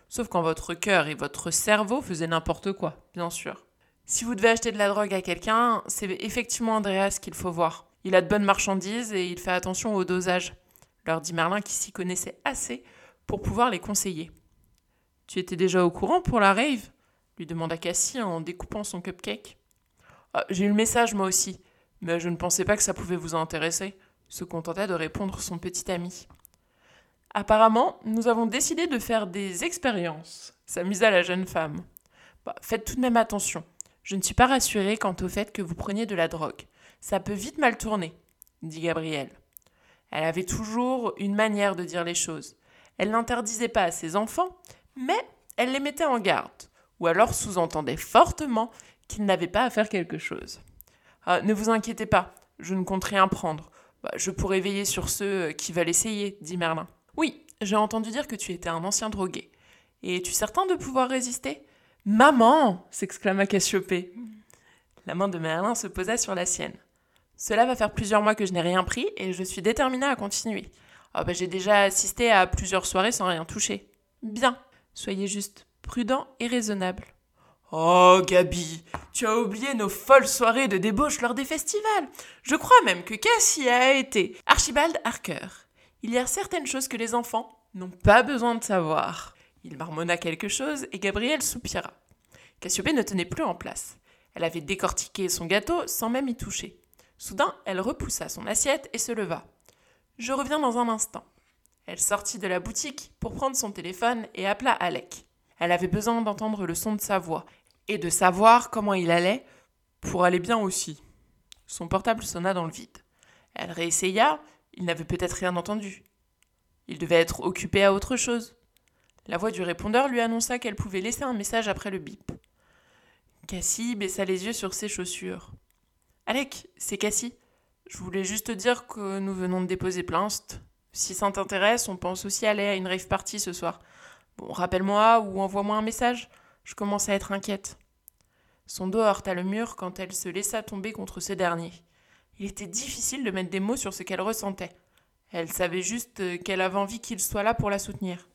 Sauf quand votre cœur et votre cerveau faisaient n'importe quoi, bien sûr. Si vous devez acheter de la drogue à quelqu'un, c'est effectivement Andreas qu'il faut voir. Il a de bonnes marchandises et il fait attention au dosage, leur dit Merlin qui s'y connaissait assez pour pouvoir les conseiller. Tu étais déjà au courant pour la rave? lui demanda Cassie en découpant son cupcake. Ah, J'ai eu le message moi aussi, mais je ne pensais pas que ça pouvait vous intéresser, se contenta de répondre son petit ami. Apparemment, nous avons décidé de faire des expériences, s'amusa la jeune femme. Bah, faites tout de même attention. Je ne suis pas rassurée quant au fait que vous preniez de la drogue. Ça peut vite mal tourner, dit Gabrielle. Elle avait toujours une manière de dire les choses. Elle n'interdisait pas à ses enfants, mais elle les mettait en garde, ou alors sous-entendait fortement qu'ils n'avaient pas à faire quelque chose. Ah, ne vous inquiétez pas, je ne compte rien prendre. Bah, je pourrais veiller sur ceux qui veulent essayer, dit Merlin. Oui, j'ai entendu dire que tu étais un ancien drogué. Et es-tu certain de pouvoir résister? Maman s'exclama Cassiopée. La main de Merlin se posa sur la sienne. Cela va faire plusieurs mois que je n'ai rien pris et je suis déterminée à continuer. Ah bah, j'ai déjà assisté à plusieurs soirées sans rien toucher. Bien, soyez juste prudent et raisonnable. Oh, Gabi, tu as oublié nos folles soirées de débauche lors des festivals. Je crois même que Cassie a été Archibald Harker. Il y a certaines choses que les enfants n'ont pas besoin de savoir. Il marmonna quelque chose et Gabrielle soupira. Cassiopée ne tenait plus en place. Elle avait décortiqué son gâteau sans même y toucher. Soudain, elle repoussa son assiette et se leva. Je reviens dans un instant. Elle sortit de la boutique pour prendre son téléphone et appela Alec. Elle avait besoin d'entendre le son de sa voix et de savoir comment il allait pour aller bien aussi. Son portable sonna dans le vide. Elle réessaya, il n'avait peut-être rien entendu. Il devait être occupé à autre chose. La voix du répondeur lui annonça qu'elle pouvait laisser un message après le bip. Cassie baissa les yeux sur ses chaussures. Alec, c'est Cassie. Je voulais juste te dire que nous venons de déposer plainte. Si ça t'intéresse, on pense aussi aller à une rave party ce soir. Bon, rappelle-moi ou envoie-moi un message. Je commence à être inquiète. Son dos heurta le mur quand elle se laissa tomber contre ce dernier. Il était difficile de mettre des mots sur ce qu'elle ressentait. Elle savait juste qu'elle avait envie qu'il soit là pour la soutenir.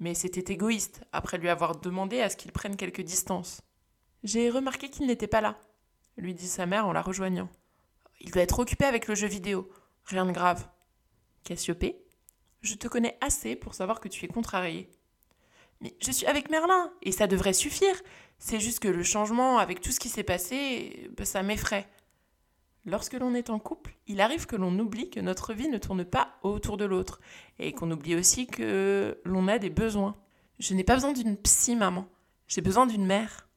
Mais c'était égoïste, après lui avoir demandé à ce qu'il prenne quelques distances. J'ai remarqué qu'il n'était pas là, lui dit sa mère en la rejoignant. Il doit être occupé avec le jeu vidéo. Rien de grave. Cassiopée, je te connais assez pour savoir que tu es contrariée. Mais je suis avec Merlin, et ça devrait suffire. C'est juste que le changement, avec tout ce qui s'est passé, bah, ça m'effraie. Lorsque l'on est en couple, il arrive que l'on oublie que notre vie ne tourne pas autour de l'autre, et qu'on oublie aussi que l'on a des besoins. Je n'ai pas besoin d'une psy, maman. J'ai besoin d'une mère.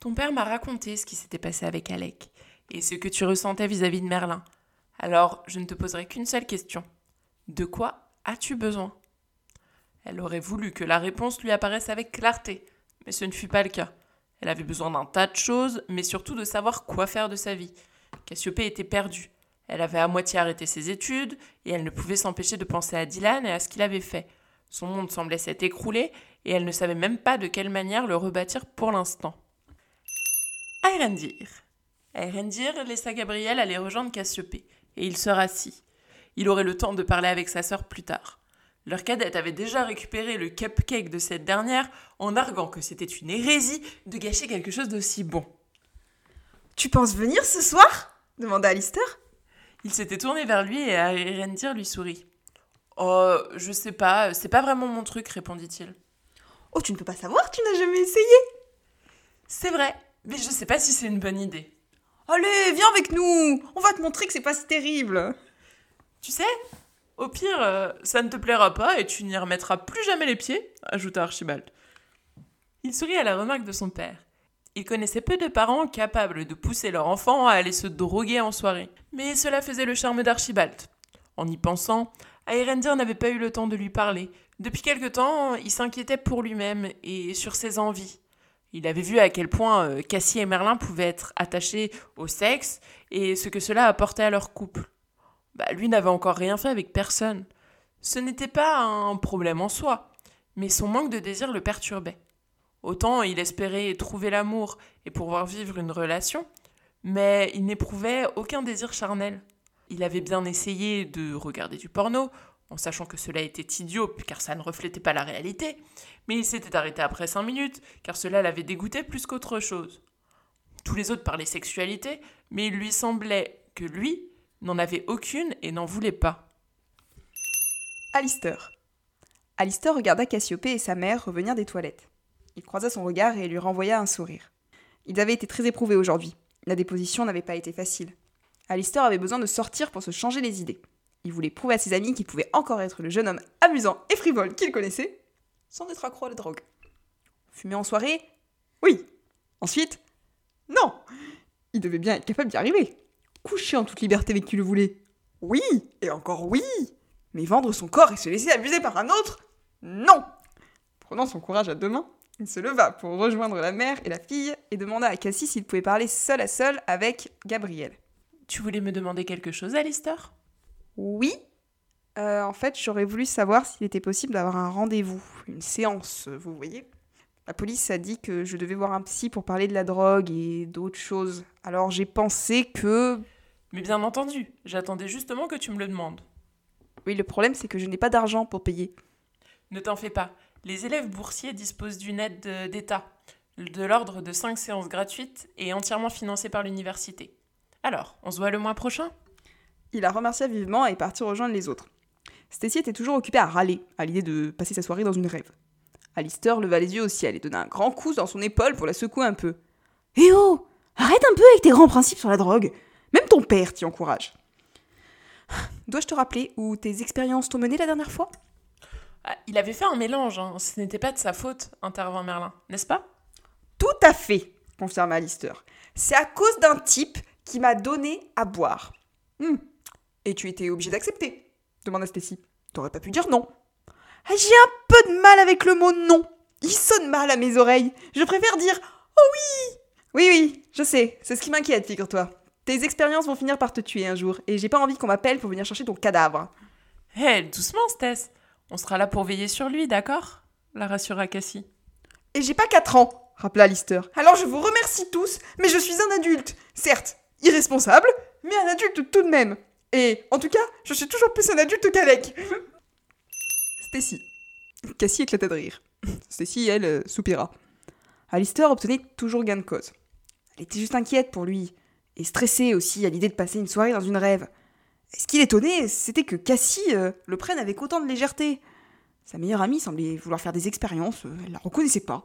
Ton père m'a raconté ce qui s'était passé avec Alec, et ce que tu ressentais vis-à-vis -vis de Merlin. Alors, je ne te poserai qu'une seule question. De quoi as-tu besoin? Elle aurait voulu que la réponse lui apparaisse avec clarté, mais ce ne fut pas le cas. Elle avait besoin d'un tas de choses, mais surtout de savoir quoi faire de sa vie. Cassiopée était perdue. Elle avait à moitié arrêté ses études, et elle ne pouvait s'empêcher de penser à Dylan et à ce qu'il avait fait. Son monde semblait s'être écroulé, et elle ne savait même pas de quelle manière le rebâtir pour l'instant. Ayrendir laissa Gabriel aller rejoindre Cassiopée, et il se rassit. Il aurait le temps de parler avec sa sœur plus tard. Leur cadette avait déjà récupéré le cupcake de cette dernière en arguant que c'était une hérésie de gâcher quelque chose d'aussi bon. Tu penses venir ce soir? demanda Alistair. Il s'était tourné vers lui et Arendir lui sourit. Oh, je sais pas, c'est pas vraiment mon truc, répondit-il. Oh, tu ne peux pas savoir, tu n'as jamais essayé. C'est vrai, mais je sais pas si c'est une bonne idée. Allez, viens avec nous, on va te montrer que c'est pas si terrible. Tu sais, au pire, euh, ça ne te plaira pas et tu n'y remettras plus jamais les pieds, ajouta Archibald. Il sourit à la remarque de son père. Il connaissait peu de parents capables de pousser leur enfant à aller se droguer en soirée. Mais cela faisait le charme d'Archibald. En y pensant, Aerendir n'avait pas eu le temps de lui parler. Depuis quelque temps, il s'inquiétait pour lui-même et sur ses envies. Il avait vu à quel point euh, Cassie et Merlin pouvaient être attachés au sexe et ce que cela apportait à leur couple. Bah, lui n'avait encore rien fait avec personne. Ce n'était pas un problème en soi, mais son manque de désir le perturbait. Autant il espérait trouver l'amour et pouvoir vivre une relation, mais il n'éprouvait aucun désir charnel. Il avait bien essayé de regarder du porno, en sachant que cela était idiot car ça ne reflétait pas la réalité, mais il s'était arrêté après cinq minutes car cela l'avait dégoûté plus qu'autre chose. Tous les autres parlaient sexualité, mais il lui semblait que lui n'en avait aucune et n'en voulait pas. Alistair. Alistair regarda Cassiopée et sa mère revenir des toilettes. Il croisa son regard et lui renvoya un sourire. Ils avaient été très éprouvés aujourd'hui. La déposition n'avait pas été facile. Alistair avait besoin de sortir pour se changer les idées. Il voulait prouver à ses amis qu'il pouvait encore être le jeune homme amusant et frivole qu'il connaissait, sans être accro à la drogue. Fumer en soirée? Oui. Ensuite? Non Il devait bien être capable d'y arriver. Coucher en toute liberté avec qui le voulait Oui Et encore oui Mais vendre son corps et se laisser abuser par un autre? Non Prenant son courage à deux mains, il se leva pour rejoindre la mère et la fille et demanda à Cassie s'il pouvait parler seul à seul avec Gabriel. Tu voulais me demander quelque chose, Alistair? Oui. Euh, en fait, j'aurais voulu savoir s'il était possible d'avoir un rendez-vous, une séance, vous voyez. La police a dit que je devais voir un psy pour parler de la drogue et d'autres choses. Alors j'ai pensé que... Mais bien entendu, j'attendais justement que tu me le demandes. Oui, le problème c'est que je n'ai pas d'argent pour payer. Ne t'en fais pas, les élèves boursiers disposent d'une aide d'État, de l'ordre de 5 séances gratuites et entièrement financées par l'université. Alors, on se voit le mois prochain? Il la remercia vivement et partit rejoindre les autres. Stacy était toujours occupée à râler, à l'idée de passer sa soirée dans une rêve. Alistair leva les yeux au ciel et donna un grand coup dans son épaule pour la secouer un peu. Eh oh Arrête un peu avec tes grands principes sur la drogue Même ton père t'y encourage. Dois-je te rappeler où tes expériences t'ont mené la dernière fois? Ah, il avait fait un mélange, hein. ce n'était pas de sa faute, intervint Merlin, n'est-ce pas? Tout à fait, confirma Alistair. C'est à cause d'un type qui m'a donné à boire. Hmm. Et tu étais obligé d'accepter demanda Stacy. T'aurais pas pu dire non. Ah, J'ai un peu de mal avec le mot non. Il sonne mal à mes oreilles. Je préfère dire Oh oui Oui, oui, je sais, c'est ce qui m'inquiète, figure-toi. Tes expériences vont finir par te tuer un jour, et j'ai pas envie qu'on m'appelle pour venir chercher ton cadavre. Hé, doucement, Stess. On sera là pour veiller sur lui, d'accord? La rassura Cassie. Et j'ai pas 4 ans, rappela Lister. Alors je vous remercie tous, mais je suis un adulte. Certes, irresponsable, mais un adulte tout de même. Et en tout cas, je suis toujours plus un adulte qu'Alec. Stacy. Cassie éclata de rire. Stacy, elle, euh, soupira. Alistair obtenait toujours gain de cause. Elle était juste inquiète pour lui, et stressée aussi à l'idée de passer une soirée dans une rêve. Ce qui l'étonnait, c'était que Cassie euh, le prenne avec autant de légèreté. Sa meilleure amie semblait vouloir faire des expériences, euh, elle la reconnaissait pas.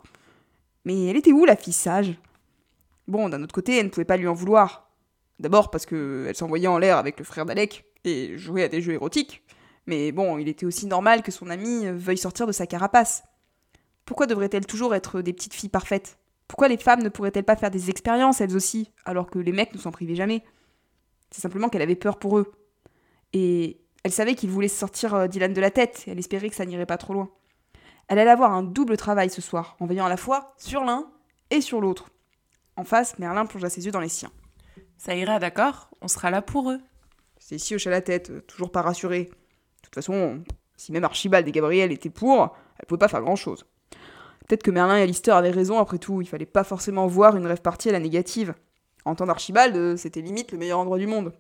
Mais elle était où, la fille sage? Bon, d'un autre côté, elle ne pouvait pas lui en vouloir. D'abord parce qu'elle s'envoyait en l'air avec le frère d'Alec et jouait à des jeux érotiques. Mais bon, il était aussi normal que son amie veuille sortir de sa carapace. Pourquoi devraient-elles toujours être des petites filles parfaites? Pourquoi les femmes ne pourraient-elles pas faire des expériences elles aussi, alors que les mecs ne s'en privaient jamais? C'est simplement qu'elle avait peur pour eux. Et elle savait qu'il voulait sortir euh, Dylan de la tête, et elle espérait que ça n'irait pas trop loin. Elle allait avoir un double travail ce soir, en veillant à la fois sur l'un et sur l'autre. En face, Merlin plongea ses yeux dans les siens. Ça ira, d'accord? On sera là pour eux. Stacy hocha la tête, euh, toujours pas rassurée. De toute façon, si même Archibald et Gabriel étaient pour, elle pouvait pas faire grand-chose. Peut-être que Merlin et Alistair avaient raison après tout, il fallait pas forcément voir une rêve partie à la négative. Entendre Archibald, euh, c'était limite le meilleur endroit du monde.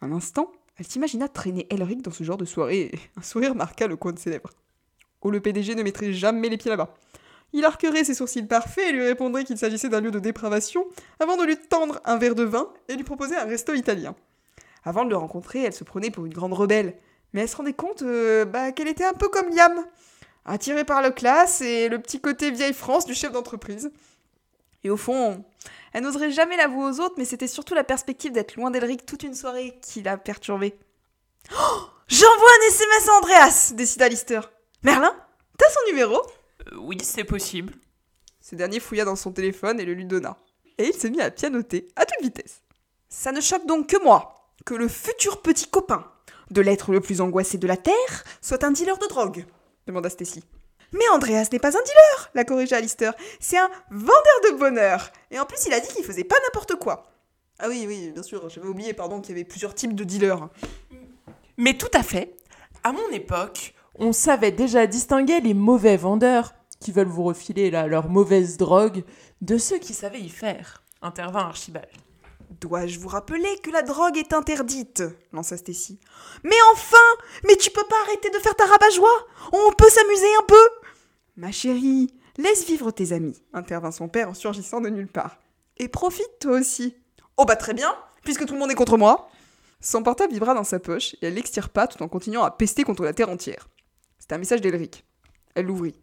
Un instant, elle s'imagina traîner Elric dans ce genre de soirée, un sourire marqua le coin de ses lèvres. Oh, le PDG ne mettrait jamais les pieds là-bas. Il arquerait ses sourcils parfaits et lui répondrait qu'il s'agissait d'un lieu de dépravation, avant de lui tendre un verre de vin et lui proposer un resto italien. Avant de le rencontrer, elle se prenait pour une grande rebelle, mais elle se rendait compte euh, bah, qu'elle était un peu comme Liam, attirée par le classe et le petit côté vieille France du chef d'entreprise. Et au fond, elle n'oserait jamais l'avouer aux autres, mais c'était surtout la perspective d'être loin d'Elric toute une soirée qui l'a perturbée. Oh J'envoie un SMS à Andreas décida Lister. Merlin, t'as son numéro? Oui, c'est possible. Ce dernier fouilla dans son téléphone et le lui donna. Et il s'est mis à pianoter à toute vitesse. Ça ne choque donc que moi, que le futur petit copain de l'être le plus angoissé de la Terre soit un dealer de drogue demanda Stacy. Mais Andreas n'est pas un dealer, la corrigea Alistair. C'est un vendeur de bonheur. Et en plus, il a dit qu'il faisait pas n'importe quoi. Ah oui, oui, bien sûr, j'avais oublié, pardon, qu'il y avait plusieurs types de dealers. Mais tout à fait. À mon époque, on savait déjà distinguer les mauvais vendeurs qui veulent vous refiler là, leur mauvaise drogue de ceux qui savaient y faire. Intervint Archibald. Dois-je vous rappeler que la drogue est interdite lança Stacy. Mais enfin Mais tu peux pas arrêter de faire ta rabat-joie On peut s'amuser un peu Ma chérie, laisse vivre tes amis, intervint son père en surgissant de nulle part. Et profite toi aussi. Oh bah très bien, puisque tout le monde est contre moi. Son portable vibra dans sa poche et elle l'extirpa tout en continuant à pester contre la terre entière. C'était un message d'Elric. Elle l'ouvrit.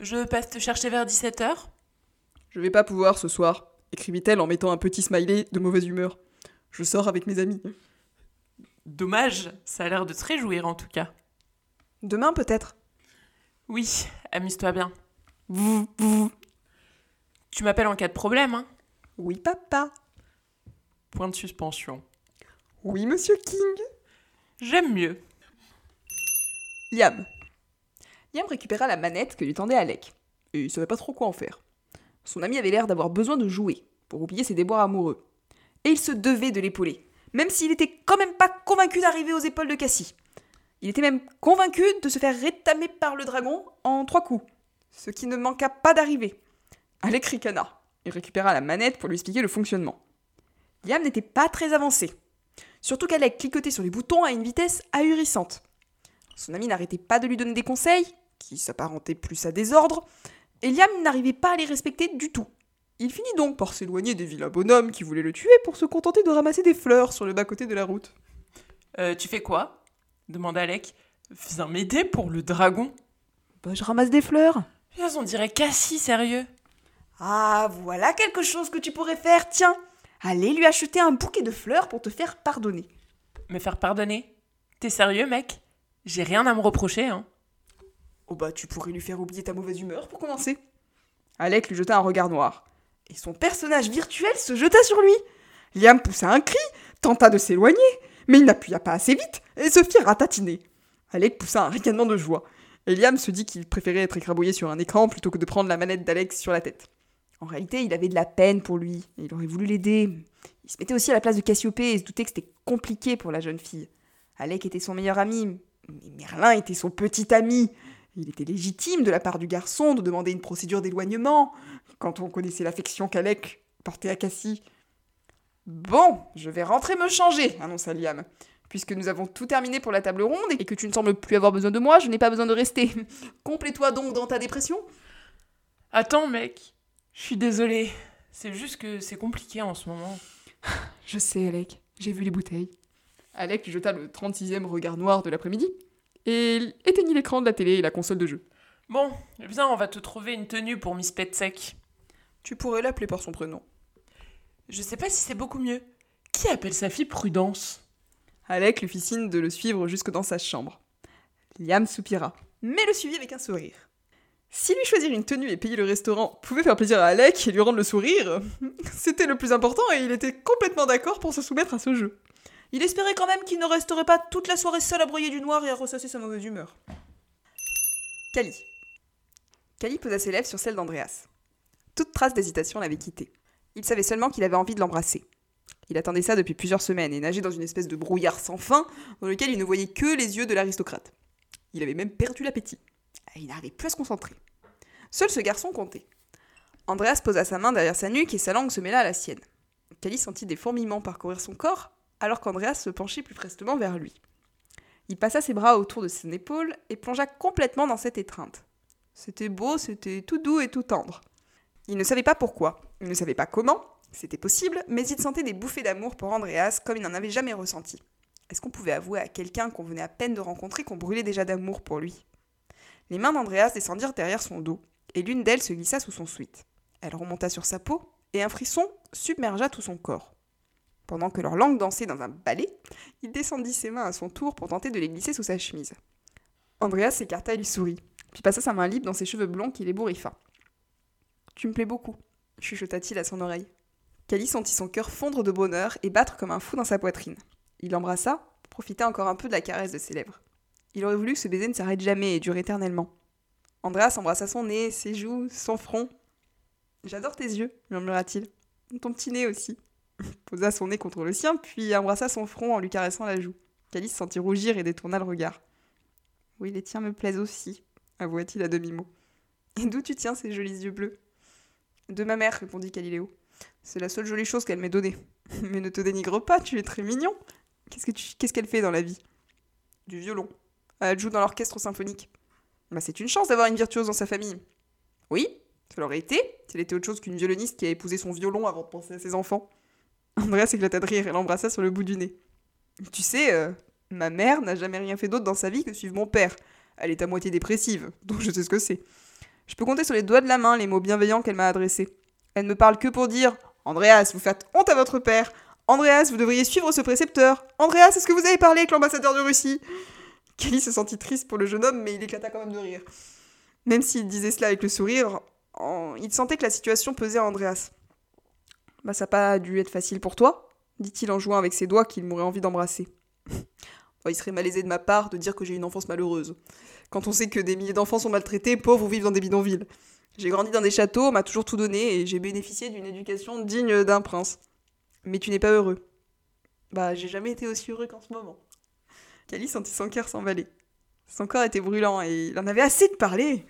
Je passe te chercher vers 17h Je vais pas pouvoir ce soir, écrivit-elle en mettant un petit smiley de mauvaise humeur. Je sors avec mes amis. Dommage, ça a l'air de te réjouir en tout cas. Demain peut-être? Oui, amuse-toi bien. Vous, vous. Tu m'appelles en cas de problème, hein? Oui papa. Point de suspension. Oui monsieur King. J'aime mieux. Liam. Liam récupéra la manette que lui tendait Alec. Et il savait pas trop quoi en faire. Son ami avait l'air d'avoir besoin de jouer, pour oublier ses déboires amoureux. Et il se devait de l'épauler, même s'il était quand même pas convaincu d'arriver aux épaules de Cassie. Il était même convaincu de se faire rétamer par le dragon en trois coups, ce qui ne manqua pas d'arriver. Alec ricana. Il récupéra la manette pour lui expliquer le fonctionnement. Liam n'était pas très avancé. Surtout qu'Alec cliquetait sur les boutons à une vitesse ahurissante. Son ami n'arrêtait pas de lui donner des conseils, qui s'apparentaient plus à des ordres, et Liam n'arrivait pas à les respecter du tout. Il finit donc par s'éloigner des vilains bonhommes qui voulaient le tuer pour se contenter de ramasser des fleurs sur le bas-côté de la route. Euh, tu fais quoi? demanda Alec. Viens m'aider pour le dragon. Bah, je ramasse des fleurs. Putain, on dirait Cassie, sérieux. Ah, voilà quelque chose que tu pourrais faire, tiens. Allez lui acheter un bouquet de fleurs pour te faire pardonner. Me faire pardonner? T'es sérieux, mec? J'ai rien à me reprocher, hein. Oh bah, tu pourrais lui faire oublier ta mauvaise humeur pour commencer. Alec lui jeta un regard noir. Et son personnage virtuel se jeta sur lui. Liam poussa un cri, tenta de s'éloigner, mais il n'appuya pas assez vite et se fit ratatiner. Alec poussa un ricanement de joie. Et Liam se dit qu'il préférait être écrabouillé sur un écran plutôt que de prendre la manette d'Alex sur la tête. En réalité, il avait de la peine pour lui, il aurait voulu l'aider. Il se mettait aussi à la place de Cassiopée et se doutait que c'était compliqué pour la jeune fille. Alec était son meilleur ami, mais Merlin était son petit ami. Il était légitime de la part du garçon de demander une procédure d'éloignement, quand on connaissait l'affection qu'Alec portait à Cassie. Bon, je vais rentrer me changer, annonça Liam. Puisque nous avons tout terminé pour la table ronde et que tu ne sembles plus avoir besoin de moi, je n'ai pas besoin de rester. Complète-toi donc dans ta dépression. Attends, mec. Je suis désolée. C'est juste que c'est compliqué en ce moment. Je sais, Alec. J'ai vu les bouteilles. Alec lui jeta le 36e regard noir de l'après-midi et éteignit l'écran de la télé et la console de jeu. Bon, viens, on va te trouver une tenue pour Miss Petsec. Tu pourrais l'appeler par son prénom. Je sais pas si c'est beaucoup mieux. Qui appelle sa fille Prudence? Alec lui fit signe de le suivre jusque dans sa chambre. Liam soupira, mais le suivit avec un sourire. Si lui choisir une tenue et payer le restaurant pouvait faire plaisir à Alec et lui rendre le sourire, c'était le plus important et il était complètement d'accord pour se soumettre à ce jeu. Il espérait quand même qu'il ne resterait pas toute la soirée seul à broyer du noir et à ressasser sa mauvaise humeur. Cali. Cali posa ses lèvres sur celles d'Andreas. Toute trace d'hésitation l'avait quitté. Il savait seulement qu'il avait envie de l'embrasser. Il attendait ça depuis plusieurs semaines et nageait dans une espèce de brouillard sans fin dans lequel il ne voyait que les yeux de l'aristocrate. Il avait même perdu l'appétit. Il n'arrivait plus à se concentrer. Seul ce garçon comptait. Andreas posa sa main derrière sa nuque et sa langue se mêla à la sienne. Cali sentit des fourmillements parcourir son corps alors qu'Andreas se penchait plus prestement vers lui. Il passa ses bras autour de son épaule et plongea complètement dans cette étreinte. C'était beau, c'était tout doux et tout tendre. Il ne savait pas pourquoi, il ne savait pas comment, c'était possible, mais il sentait des bouffées d'amour pour Andreas comme il n'en avait jamais ressenti. Est-ce qu'on pouvait avouer à quelqu'un qu'on venait à peine de rencontrer qu'on brûlait déjà d'amour pour lui? Les mains d'Andreas descendirent derrière son dos, et l'une d'elles se glissa sous son sweat. Elle remonta sur sa peau, et un frisson submergea tout son corps. Pendant que leur langue dansait dans un balai, il descendit ses mains à son tour pour tenter de les glisser sous sa chemise. Andreas s'écarta et lui sourit, puis passa sa main libre dans ses cheveux blonds qui l'ébouriffa. Tu me plais beaucoup, chuchota-t-il à son oreille. Cali sentit son cœur fondre de bonheur et battre comme un fou dans sa poitrine. Il l'embrassa, profita encore un peu de la caresse de ses lèvres. Il aurait voulu que ce baiser ne s'arrête jamais et dure éternellement. Andreas embrassa son nez, ses joues, son front. J'adore tes yeux, murmura-t-il. Ton petit nez aussi. Posa son nez contre le sien, puis embrassa son front en lui caressant la joue. Cali se sentit rougir et détourna le regard. Oui, les tiens me plaisent aussi, avoua-t-il à demi-mot. Et d'où tu tiens ces jolis yeux bleus? De ma mère, répondit Caliléo. C'est la seule jolie chose qu'elle m'ait donnée. Mais ne te dénigre pas, tu es très mignon. Qu'est-ce que tu... qu'est-ce qu'elle fait dans la vie Du violon. Elle joue dans l'orchestre symphonique. Bah c'est une chance d'avoir une virtuose dans sa famille. Oui, ça l'aurait été, si elle était autre chose qu'une violoniste qui a épousé son violon avant de penser à ses enfants. Andreas éclata de rire et l'embrassa sur le bout du nez. Tu sais, euh, ma mère n'a jamais rien fait d'autre dans sa vie que suivre mon père. Elle est à moitié dépressive, donc je sais ce que c'est. Je peux compter sur les doigts de la main les mots bienveillants qu'elle m'a adressés. Elle ne parle que pour dire Andreas, vous faites honte à votre père. Andreas, vous devriez suivre ce précepteur. Andreas, est-ce que vous avez parlé avec l'ambassadeur de Russie Kelly se sentit triste pour le jeune homme, mais il éclata quand même de rire. Même s'il disait cela avec le sourire, il sentait que la situation pesait à Andreas. Bah, ça n'a pas dû être facile pour toi, dit-il en jouant avec ses doigts qu'il m'aurait envie d'embrasser. il serait malaisé de ma part de dire que j'ai une enfance malheureuse. Quand on sait que des milliers d'enfants sont maltraités, pauvres ou vivent dans des bidonvilles. J'ai grandi dans des châteaux, on m'a toujours tout donné et j'ai bénéficié d'une éducation digne d'un prince. Mais tu n'es pas heureux. Bah, j'ai jamais été aussi heureux qu'en ce moment. Cali sentit son cœur s'emballer. Son corps était brûlant et il en avait assez de parler.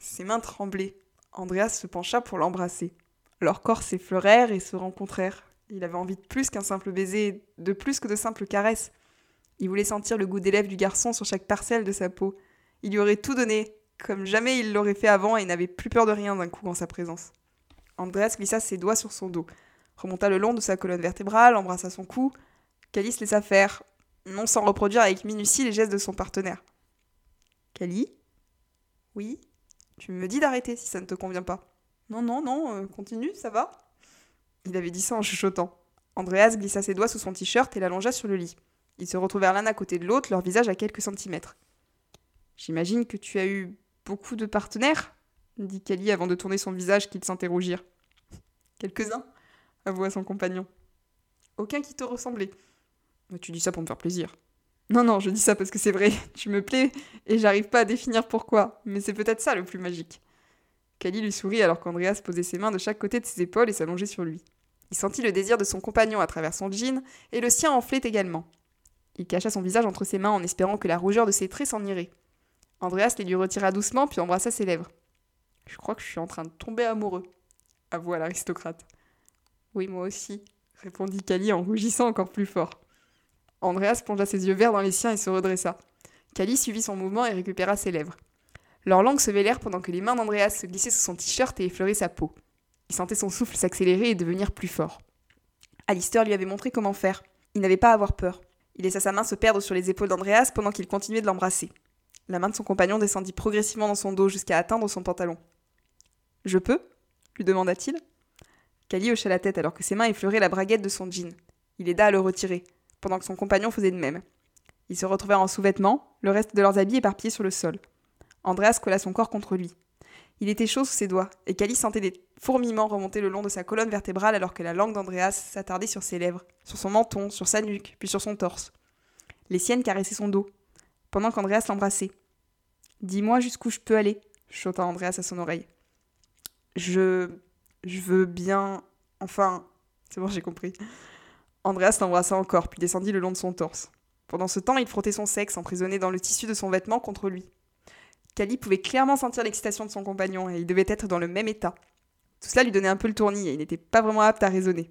Ses mains tremblaient. Andreas se pencha pour l'embrasser. Leurs corps s'effleurèrent et se rencontrèrent. Il avait envie de plus qu'un simple baiser, de plus que de simples caresses. Il voulait sentir le goût des lèvres du garçon sur chaque parcelle de sa peau. Il lui aurait tout donné, comme jamais il l'aurait fait avant et n'avait plus peur de rien d'un coup en sa présence. Andreas glissa ses doigts sur son dos, remonta le long de sa colonne vertébrale, embrassa son cou. Calice laissa faire, non sans reproduire avec minutie les gestes de son partenaire. Cali? Oui? Tu me dis d'arrêter si ça ne te convient pas. Non, non, non, euh, continue, ça va Il avait dit ça en chuchotant. Andreas glissa ses doigts sous son t-shirt et l'allongea sur le lit. Ils se retrouvèrent l'un à côté de l'autre, leur visage à quelques centimètres. J'imagine que tu as eu Beaucoup de partenaires dit Kali avant de tourner son visage qu'il rougir. Quelques-uns, avoua son compagnon. Aucun qui te ressemblait. Tu dis ça pour me faire plaisir. Non, non, je dis ça parce que c'est vrai, tu me plais et j'arrive pas à définir pourquoi, mais c'est peut-être ça le plus magique. Kali lui sourit alors qu'Andreas posait ses mains de chaque côté de ses épaules et s'allongeait sur lui. Il sentit le désir de son compagnon à travers son jean et le sien enflait également. Il cacha son visage entre ses mains en espérant que la rougeur de ses traits s'en irait. Andreas les lui retira doucement puis embrassa ses lèvres. Je crois que je suis en train de tomber amoureux, avoua l'aristocrate. Oui, moi aussi, répondit Kali en rougissant encore plus fort. Andreas plongea ses yeux verts dans les siens et se redressa. Kali suivit son mouvement et récupéra ses lèvres. Leurs langues se mêlèrent pendant que les mains d'Andreas se glissaient sous son t-shirt et effleuraient sa peau. Il sentait son souffle s'accélérer et devenir plus fort. Alistair lui avait montré comment faire. Il n'avait pas à avoir peur. Il laissa sa main se perdre sur les épaules d'Andreas pendant qu'il continuait de l'embrasser. La main de son compagnon descendit progressivement dans son dos jusqu'à atteindre son pantalon. Je peux? lui demanda-t-il. Kali hocha la tête alors que ses mains effleuraient la braguette de son jean. Il aida à le retirer, pendant que son compagnon faisait de même. Ils se retrouvèrent en sous-vêtements, le reste de leurs habits éparpillés sur le sol. Andreas colla son corps contre lui. Il était chaud sous ses doigts, et Kali sentait des fourmillements remonter le long de sa colonne vertébrale alors que la langue d'Andreas s'attardait sur ses lèvres, sur son menton, sur sa nuque, puis sur son torse. Les siennes caressaient son dos, pendant qu'Andreas l'embrassait. Dis-moi jusqu'où je peux aller, chota Andreas à son oreille. Je. Je veux bien. Enfin. C'est bon, j'ai compris. Andreas l'embrassa encore, puis descendit le long de son torse. Pendant ce temps, il frottait son sexe, emprisonné dans le tissu de son vêtement, contre lui. Kali pouvait clairement sentir l'excitation de son compagnon, et il devait être dans le même état. Tout cela lui donnait un peu le tournis, et il n'était pas vraiment apte à raisonner.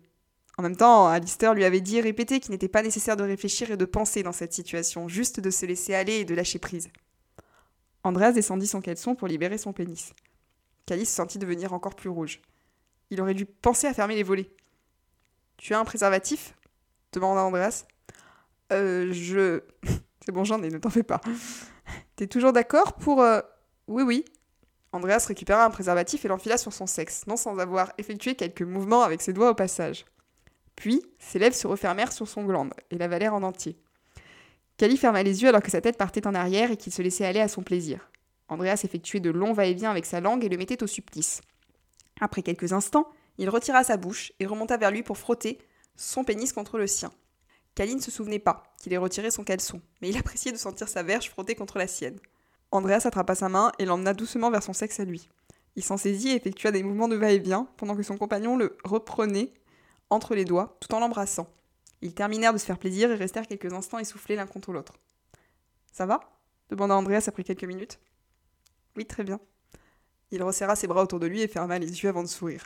En même temps, Alistair lui avait dit et répété qu'il n'était pas nécessaire de réfléchir et de penser dans cette situation, juste de se laisser aller et de lâcher prise. Andreas descendit son caleçon pour libérer son pénis. Kali se sentit devenir encore plus rouge. Il aurait dû penser à fermer les volets. Tu as un préservatif? demanda Andreas. Euh, je. C'est bon, j'en ai, ne t'en fais pas. T'es toujours d'accord pour. Euh, oui, oui. Andreas récupéra un préservatif et l'enfila sur son sexe, non sans avoir effectué quelques mouvements avec ses doigts au passage. Puis, ses lèvres se refermèrent sur son glande et l'avalèrent en entier. Kali ferma les yeux alors que sa tête partait en arrière et qu'il se laissait aller à son plaisir. Andreas effectuait de longs va-et-vient avec sa langue et le mettait au supplice. Après quelques instants, il retira sa bouche et remonta vers lui pour frotter son pénis contre le sien. Kali ne se souvenait pas qu'il ait retiré son caleçon, mais il appréciait de sentir sa verge frotter contre la sienne. Andreas attrapa sa main et l'emmena doucement vers son sexe à lui. Il s'en saisit et effectua des mouvements de va-et-vient pendant que son compagnon le reprenait entre les doigts tout en l'embrassant. Ils terminèrent de se faire plaisir et restèrent quelques instants essoufflés l'un contre l'autre. Ça va? demanda Andreas après quelques minutes. Oui, très bien. Il resserra ses bras autour de lui et ferma les yeux avant de sourire.